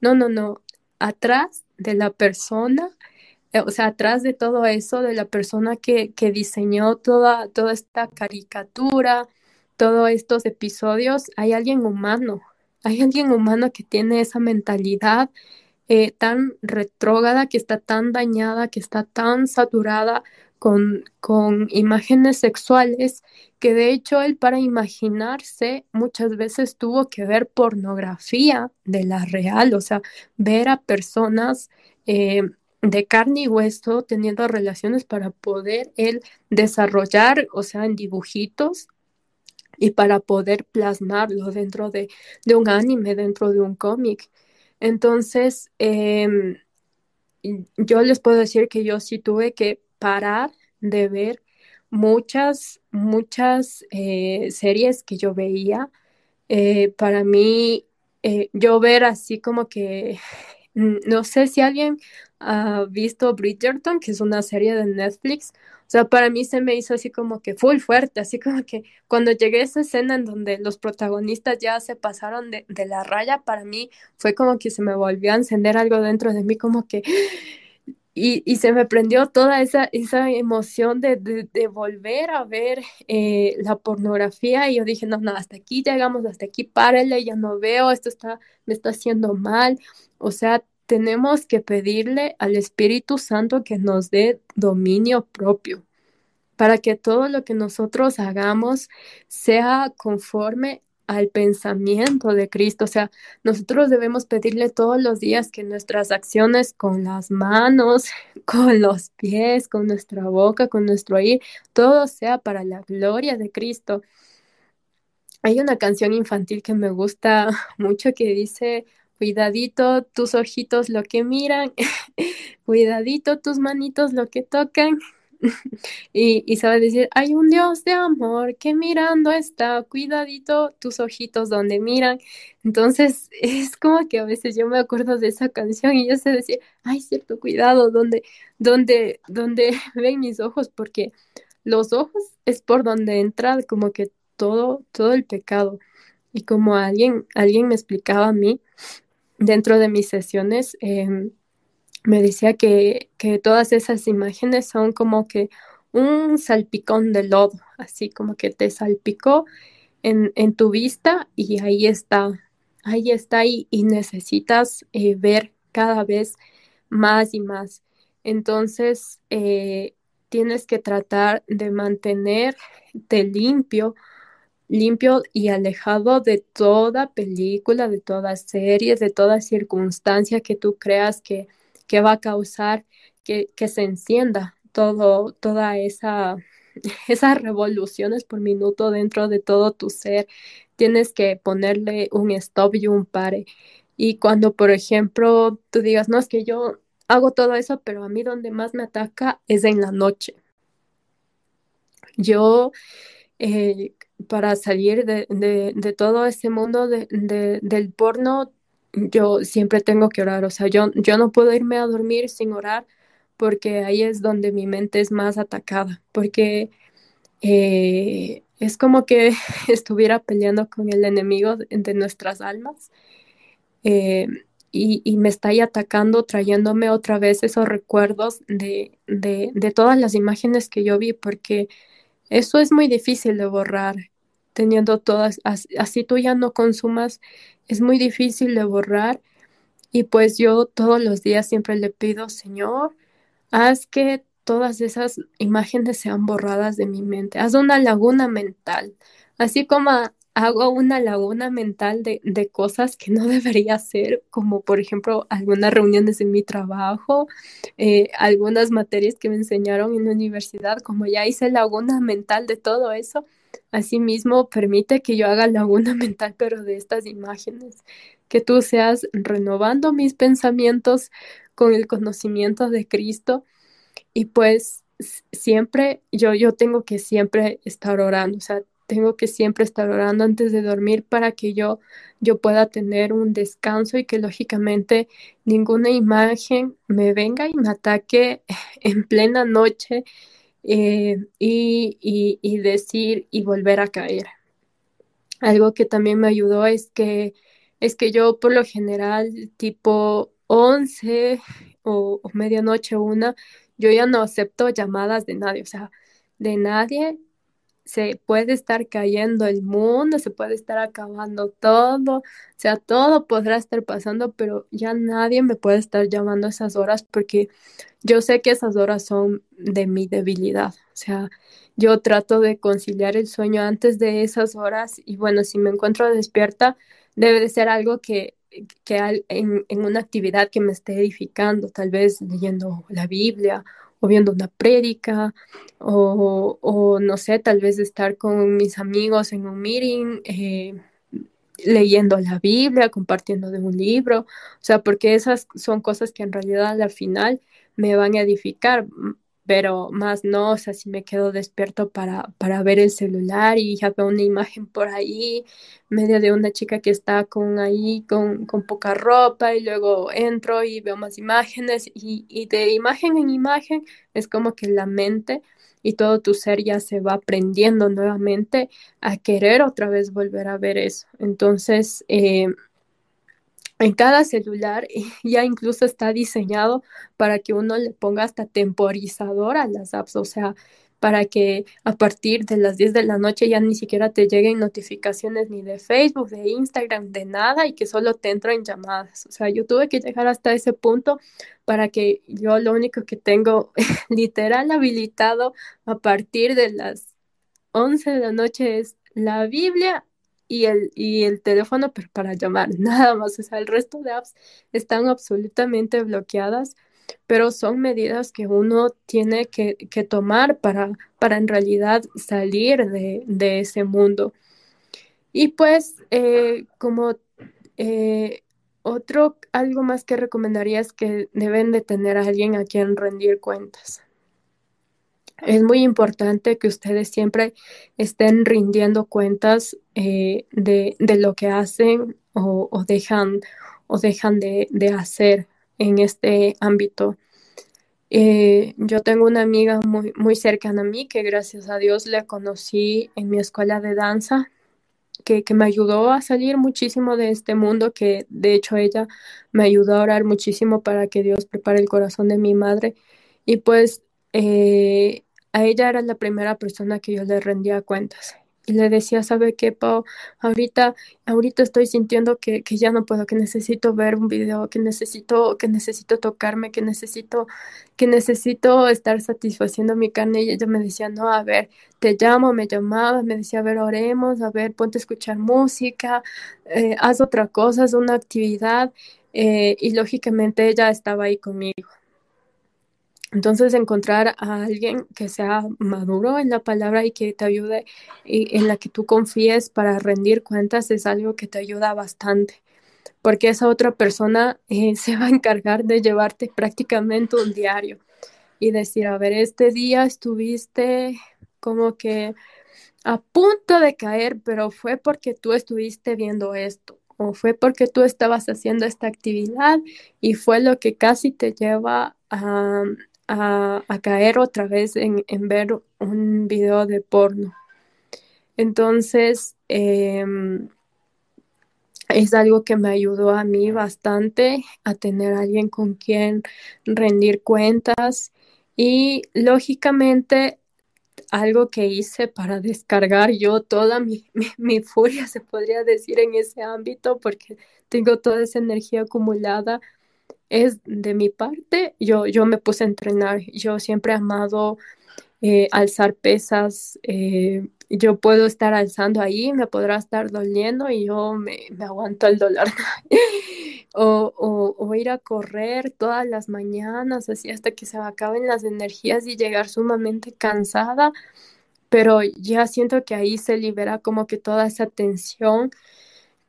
No, no, no. Atrás de la persona o sea, atrás de todo eso, de la persona que, que diseñó toda, toda esta caricatura, todos estos episodios, hay alguien humano, hay alguien humano que tiene esa mentalidad eh, tan retrógrada, que está tan dañada, que está tan saturada con, con imágenes sexuales, que de hecho él para imaginarse muchas veces tuvo que ver pornografía de la real, o sea, ver a personas eh, de carne y hueso teniendo relaciones para poder él desarrollar, o sea, en dibujitos y para poder plasmarlo dentro de, de un anime, dentro de un cómic. Entonces, eh, yo les puedo decir que yo sí tuve que parar de ver muchas, muchas eh, series que yo veía. Eh, para mí, eh, yo ver así como que, no sé si alguien ha visto Bridgerton, que es una serie de Netflix, sea, para mí se me hizo así como que full fuerte, así como que cuando llegué a esa escena en donde los protagonistas ya se pasaron de, de la raya, para mí fue como que se me volvió a encender algo dentro de mí, como que... Y, y se me prendió toda esa, esa emoción de, de, volver a ver eh, la pornografía y yo dije, no, no, hasta aquí llegamos, hasta aquí párele, ya no veo, esto está, me está haciendo mal. O sea, tenemos que pedirle al Espíritu Santo que nos dé dominio propio para que todo lo que nosotros hagamos sea conforme al pensamiento de Cristo. O sea, nosotros debemos pedirle todos los días que nuestras acciones con las manos, con los pies, con nuestra boca, con nuestro oír, todo sea para la gloria de Cristo. Hay una canción infantil que me gusta mucho que dice, Cuidadito tus ojitos lo que miran, cuidadito tus manitos lo que tocan. y, y decir, hay un Dios de amor que mirando está, cuidadito tus ojitos donde miran. Entonces es como que a veces yo me acuerdo de esa canción y yo sé decir, ay, cierto, cuidado, donde, donde, donde ven mis ojos, porque los ojos es por donde entra como que todo, todo el pecado. y como alguien, alguien me explicaba a mí dentro de mis sesiones, eh, me decía que, que todas esas imágenes son como que un salpicón de lodo, así como que te salpicó en, en tu vista y ahí está, ahí está y, y necesitas eh, ver cada vez más y más. Entonces, eh, tienes que tratar de mantenerte limpio, limpio y alejado de toda película, de toda serie, de toda circunstancia que tú creas que, que va a causar que, que se encienda todo, toda esa, esas revoluciones por minuto dentro de todo tu ser. Tienes que ponerle un stop y un pare. Y cuando, por ejemplo, tú digas, no, es que yo hago todo eso, pero a mí donde más me ataca es en la noche. Yo, eh, para salir de, de, de, todo ese mundo de, del porno, yo siempre tengo que orar. O sea, yo, yo no puedo irme a dormir sin orar porque ahí es donde mi mente es más atacada, porque eh, es como que estuviera peleando con el enemigo de, nuestras almas. Eh, y, y, me está ahí atacando, trayéndome otra vez esos recuerdos de, de, de, todas las imágenes que yo vi, porque eso es muy difícil de borrar, teniendo todas, así, tú ya no consumas, es muy difícil de borrar. Y pues yo todos los días siempre le pido, Señor, haz que todas esas imágenes sean borradas de mi mente, haz una laguna mental, así como hago una laguna mental de, de, cosas que no debería hacer, como por ejemplo algunas reuniones en mi trabajo, eh, algunas materias que me enseñaron en la universidad, como ya hice laguna mental de todo eso, asimismo permite que yo haga laguna mental, pero de estas imágenes, que tú seas renovando mis pensamientos con el conocimiento de Cristo. Y pues siempre yo, yo tengo que siempre estar orando, o sea, tengo que siempre estar orando antes de dormir para que yo, yo pueda tener un descanso y que lógicamente ninguna imagen me venga y me ataque en plena noche eh, y, y, y decir y volver a caer. Algo que también me ayudó es que, es que yo por lo general tipo 11 o, o medianoche una, yo ya no acepto llamadas de nadie, o sea, de nadie se puede estar cayendo el mundo, se puede estar acabando todo, o sea, todo podrá estar pasando, pero ya nadie me puede estar llamando a esas horas porque yo sé que esas horas son de mi debilidad, o sea, yo trato de conciliar el sueño antes de esas horas y bueno, si me encuentro despierta, debe de ser algo que que en, en, una actividad que me esté edificando, tal vez leyendo la Biblia o viendo una prédica, o, no sé, tal vez estar con mis amigos en un meeting, eh, leyendo la Biblia, compartiendo de un libro, o sea, porque esas son cosas que en realidad a la final me van a edificar, pero más no, o sea, si me quedo despierto para, para ver el celular y ya veo una imagen por ahí, medio de una chica que está con ahí, con, con poca ropa, y luego entro y veo más imágenes, y, y de imagen en imagen es como que la mente y todo tu ser ya se va aprendiendo nuevamente a querer otra vez volver a ver eso. Entonces, eh, en cada celular ya incluso está diseñado para que uno le ponga hasta temporizador a las apps, o sea, para que a partir de las 10 de la noche ya ni siquiera te lleguen notificaciones ni de Facebook, de Instagram, de nada y que solo te entren llamadas. O sea, yo tuve que llegar hasta ese punto para que yo lo único que tengo literal habilitado a partir de las 11 de la noche es la Biblia y el, y el teléfono para llamar, nada más. O sea, el resto de apps están absolutamente bloqueadas, pero son medidas que uno tiene que, que tomar para, para en realidad salir de, de ese mundo. Y pues, eh, como eh, otro, algo más que recomendaría es que deben de tener a alguien a quien rendir cuentas. Es muy importante que ustedes siempre estén rindiendo cuentas eh, de, de, lo que hacen o, o dejan, o dejan de, de, hacer en este ámbito. Eh, yo tengo una amiga muy, muy cercana a mí que gracias a Dios la conocí en mi escuela de danza que, que me ayudó a salir muchísimo de este mundo, que de hecho ella me ayudó a orar muchísimo para que Dios prepare el corazón de mi madre. Y pues eh, a ella era la primera persona que yo le rendía cuentas. Y le decía, ¿sabe qué, Pau? Ahorita, ahorita estoy sintiendo que, que ya no puedo, que necesito ver un video, que necesito, que necesito tocarme, que necesito, que necesito estar satisfaciendo mi carne. Y ella me decía, no, a ver, te llamo, me llamaba, me decía, a ver, oremos, a ver, ponte a escuchar música, eh, haz otra cosa, haz una actividad. Eh, y lógicamente ella estaba ahí conmigo. Entonces, encontrar a alguien que sea maduro en la palabra y que te ayude y en la que tú confíes para rendir cuentas es algo que te ayuda bastante, porque esa otra persona eh, se va a encargar de llevarte prácticamente un diario y decir, a ver, este día estuviste como que a punto de caer, pero fue porque tú estuviste viendo esto o fue porque tú estabas haciendo esta actividad y fue lo que casi te lleva a a, caer otra vez en, en, ver un video de porno. Entonces, eh, es algo que me ayudó a mí bastante a tener a alguien con quien rendir cuentas y lógicamente algo que hice para descargar yo toda mi, mi, furia, se podría decir, en ese ámbito, porque tengo toda esa energía acumulada es de mi parte, yo, yo me puse a entrenar. Yo siempre he amado eh, alzar pesas. Eh, yo puedo estar alzando ahí, me podrá estar doliendo y yo me, me aguanto el dolor. o, o, o, ir a correr todas las mañanas, así hasta que se me acaben las energías y llegar sumamente cansada. Pero ya siento que ahí se libera como que toda esa tensión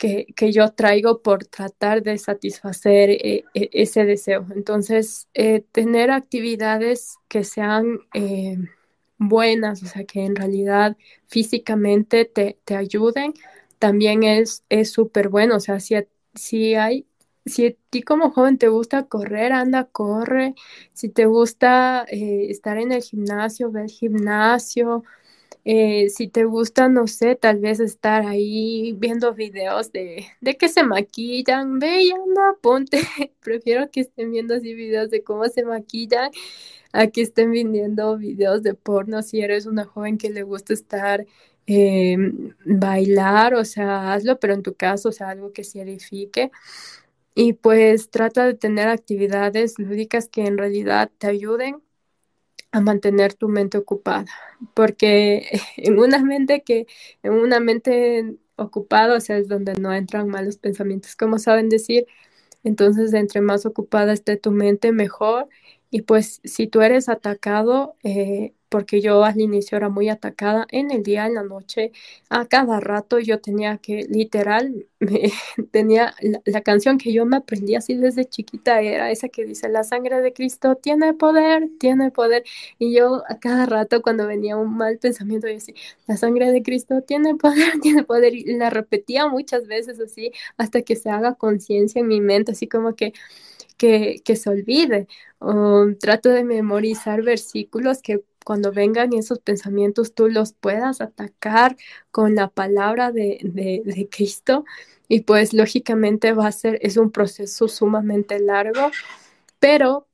que, que, yo traigo por tratar de satisfacer eh, eh, ese deseo. Entonces, eh, tener actividades que sean eh, buenas, o sea, que en realidad físicamente te, te ayuden, también es súper bueno. O sea, si, si hay si a ti como joven te gusta correr, anda, corre. Si te gusta estar en el gimnasio, ve al gimnasio. Eh, si te gusta, no sé, tal vez estar ahí viendo videos de, de que se maquillan, ve y anda, ponte. Prefiero que estén viendo así videos de cómo se maquillan a que estén viendo videos de porno. Si eres una joven que le gusta estar, eh, bailar, o sea, hazlo, pero en tu caso, o sea, algo que se edifique. Y pues trata de tener actividades lúdicas que en realidad te ayuden a mantener tu mente ocupada, porque en una mente que, en una mente ocupada, o sea, es donde no entran malos pensamientos, como saben decir, entonces entre más ocupada esté tu mente, mejor, y pues si tú eres atacado, eh, porque yo al inicio era muy atacada en el día, en la noche, a cada rato yo tenía que, literal, me, tenía la, la, canción que yo me aprendí así desde chiquita, era esa que dice, la sangre de Cristo tiene poder, tiene poder, y yo a cada rato cuando venía un mal pensamiento, yo así, la sangre de Cristo tiene poder, tiene poder, y la repetía muchas veces así, hasta que se haga conciencia en mi mente, así como que que, se olvide. Um, trato de memorizar versículos que cuando vengan esos pensamientos tú los puedas atacar con la palabra de, de, de, Cristo y pues lógicamente va a ser, es un proceso sumamente largo, pero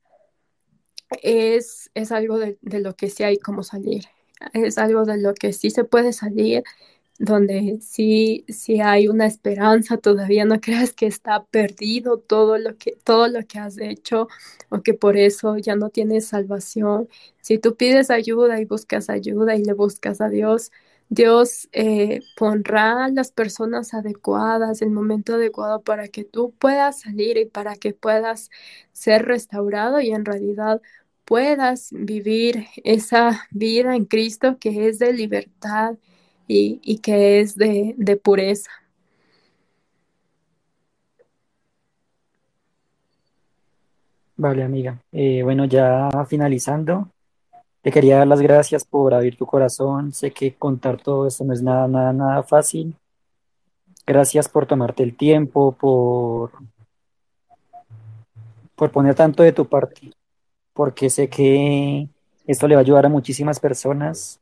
es, es algo de, de lo que sí hay como salir, es algo de lo que sí se puede salir donde sí, sí hay una esperanza, todavía no creas que está perdido todo lo que, todo lo que has hecho o que por eso ya no tienes salvación. Si tú pides ayuda y buscas ayuda y le buscas a Dios, Dios eh, pondrá las personas adecuadas, el momento adecuado para que tú puedas salir y para que puedas ser restaurado y en realidad puedas vivir esa vida en Cristo que es de libertad y, y que es de, de pureza. Vale, amiga. Eh, bueno, ya finalizando, te quería dar las gracias por abrir tu corazón. Sé que contar todo esto no es nada, nada, nada fácil. Gracias por tomarte el tiempo, por, por poner tanto de tu parte, porque sé que esto le va a ayudar a muchísimas personas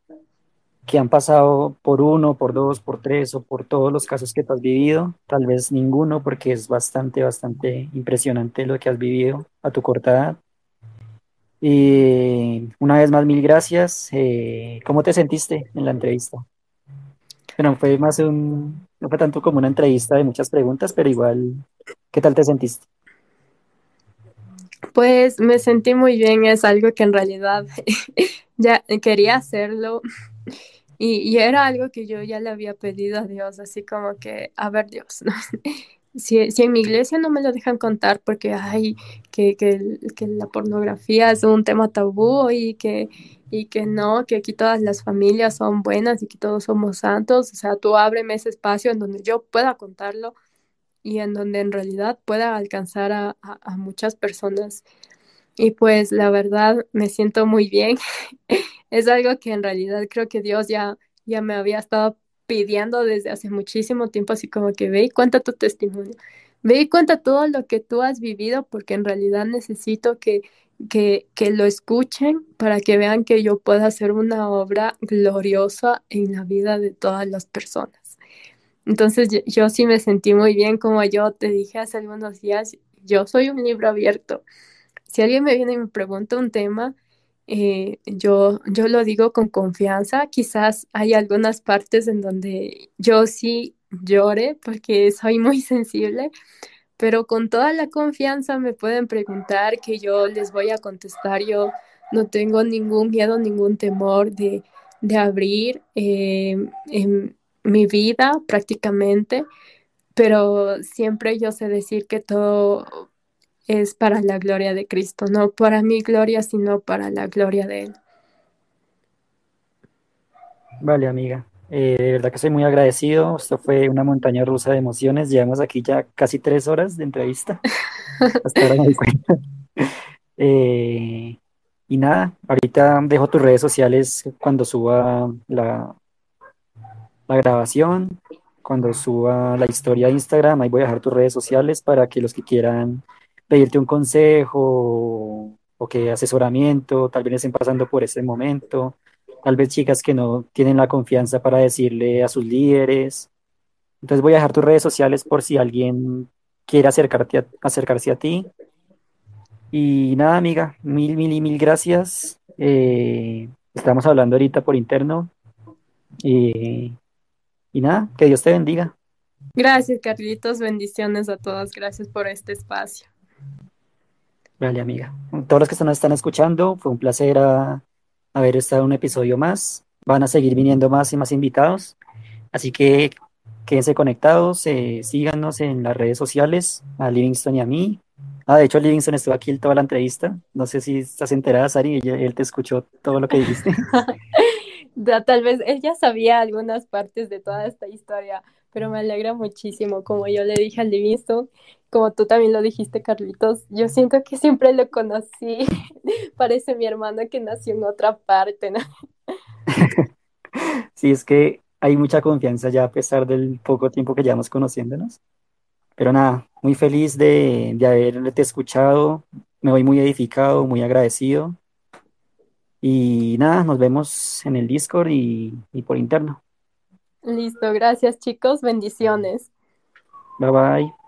que han pasado por uno, por dos, por tres o por todos los casos que tú has vivido, tal vez ninguno, porque es bastante, bastante impresionante lo que has vivido a tu corta edad. Y una vez más, mil gracias. Eh, ¿cómo te sentiste en la entrevista? Bueno, fue más un, no fue tanto como una entrevista de muchas preguntas, pero igual, ¿qué tal te sentiste? Pues me sentí muy bien, es algo que en realidad ya quería hacerlo y, era algo que yo ya le había pedido a Dios, así como que, a ver Dios, ¿no? si, si, en mi iglesia no me lo dejan contar porque hay que, que, la pornografía es un tema tabú y que, y que no, que aquí todas las familias son buenas y que todos somos santos, o sea, tú ábreme ese espacio en donde yo pueda contarlo y en donde en realidad pueda alcanzar a muchas personas. Y pues la verdad me siento muy bien. es algo que en realidad creo que Dios ya, ya me había estado pidiendo desde hace muchísimo tiempo, así como que ve y cuenta tu testimonio, ve y cuenta todo lo que tú has vivido, porque en realidad necesito que, que, que lo escuchen para que vean que yo puedo hacer una obra gloriosa en la vida de todas las personas. Entonces yo, yo sí me sentí muy bien, como yo te dije hace algunos días, yo soy un libro abierto. Si alguien me viene y me pregunta un tema, eh, yo, yo lo digo con confianza. Quizás hay algunas partes en donde yo sí llore porque soy muy sensible, pero con toda la confianza me pueden preguntar que yo les voy a contestar. Yo no tengo ningún miedo, ningún temor de, de abrir eh, en mi vida prácticamente, pero siempre yo sé decir que todo es para la gloria de Cristo, no para mi gloria, sino para la gloria de Él. Vale, amiga. Eh, de verdad que soy muy agradecido. Esto fue una montaña rusa de emociones. Llevamos aquí ya casi tres horas de entrevista. Hasta ahora me doy cuenta. Eh, y nada, ahorita dejo tus redes sociales cuando suba la, la grabación, cuando suba la historia de Instagram. Ahí voy a dejar tus redes sociales para que los que quieran pedirte un consejo o que asesoramiento, tal vez estén pasando por ese momento, tal vez chicas que no tienen la confianza para decirle a sus líderes. Entonces voy a dejar tus redes sociales por si alguien quiere acercarte a, acercarse a ti. Y nada, amiga, mil, mil y mil gracias. Eh, estamos hablando ahorita por interno. Eh, y nada, que Dios te bendiga. Gracias, Carlitos. Bendiciones a todas. Gracias por este espacio. Vale, amiga. Todos los que nos están escuchando, fue un placer a, haber estado un episodio más. Van a seguir viniendo más y más invitados. Así que quédense conectados, eh, síganos en las redes sociales, a Livingston y a mí. Ah, de hecho, Livingston estuvo aquí toda la entrevista. No sé si estás enterada, Sari, él te escuchó todo lo que dijiste. Tal vez él ya sabía algunas partes de toda esta historia, pero me alegra muchísimo. Como yo le dije a Livingston, como tú también lo dijiste, Carlitos, yo siento que siempre lo conocí. Parece mi hermano que nació en otra parte, ¿no? sí, es que hay mucha confianza ya a pesar del poco tiempo que llevamos conociéndonos. Pero nada, muy feliz de, de haberte escuchado. Me voy muy edificado, muy agradecido. Y nada, nos vemos en el Discord y, y por interno. Listo, gracias chicos, bendiciones. Bye bye.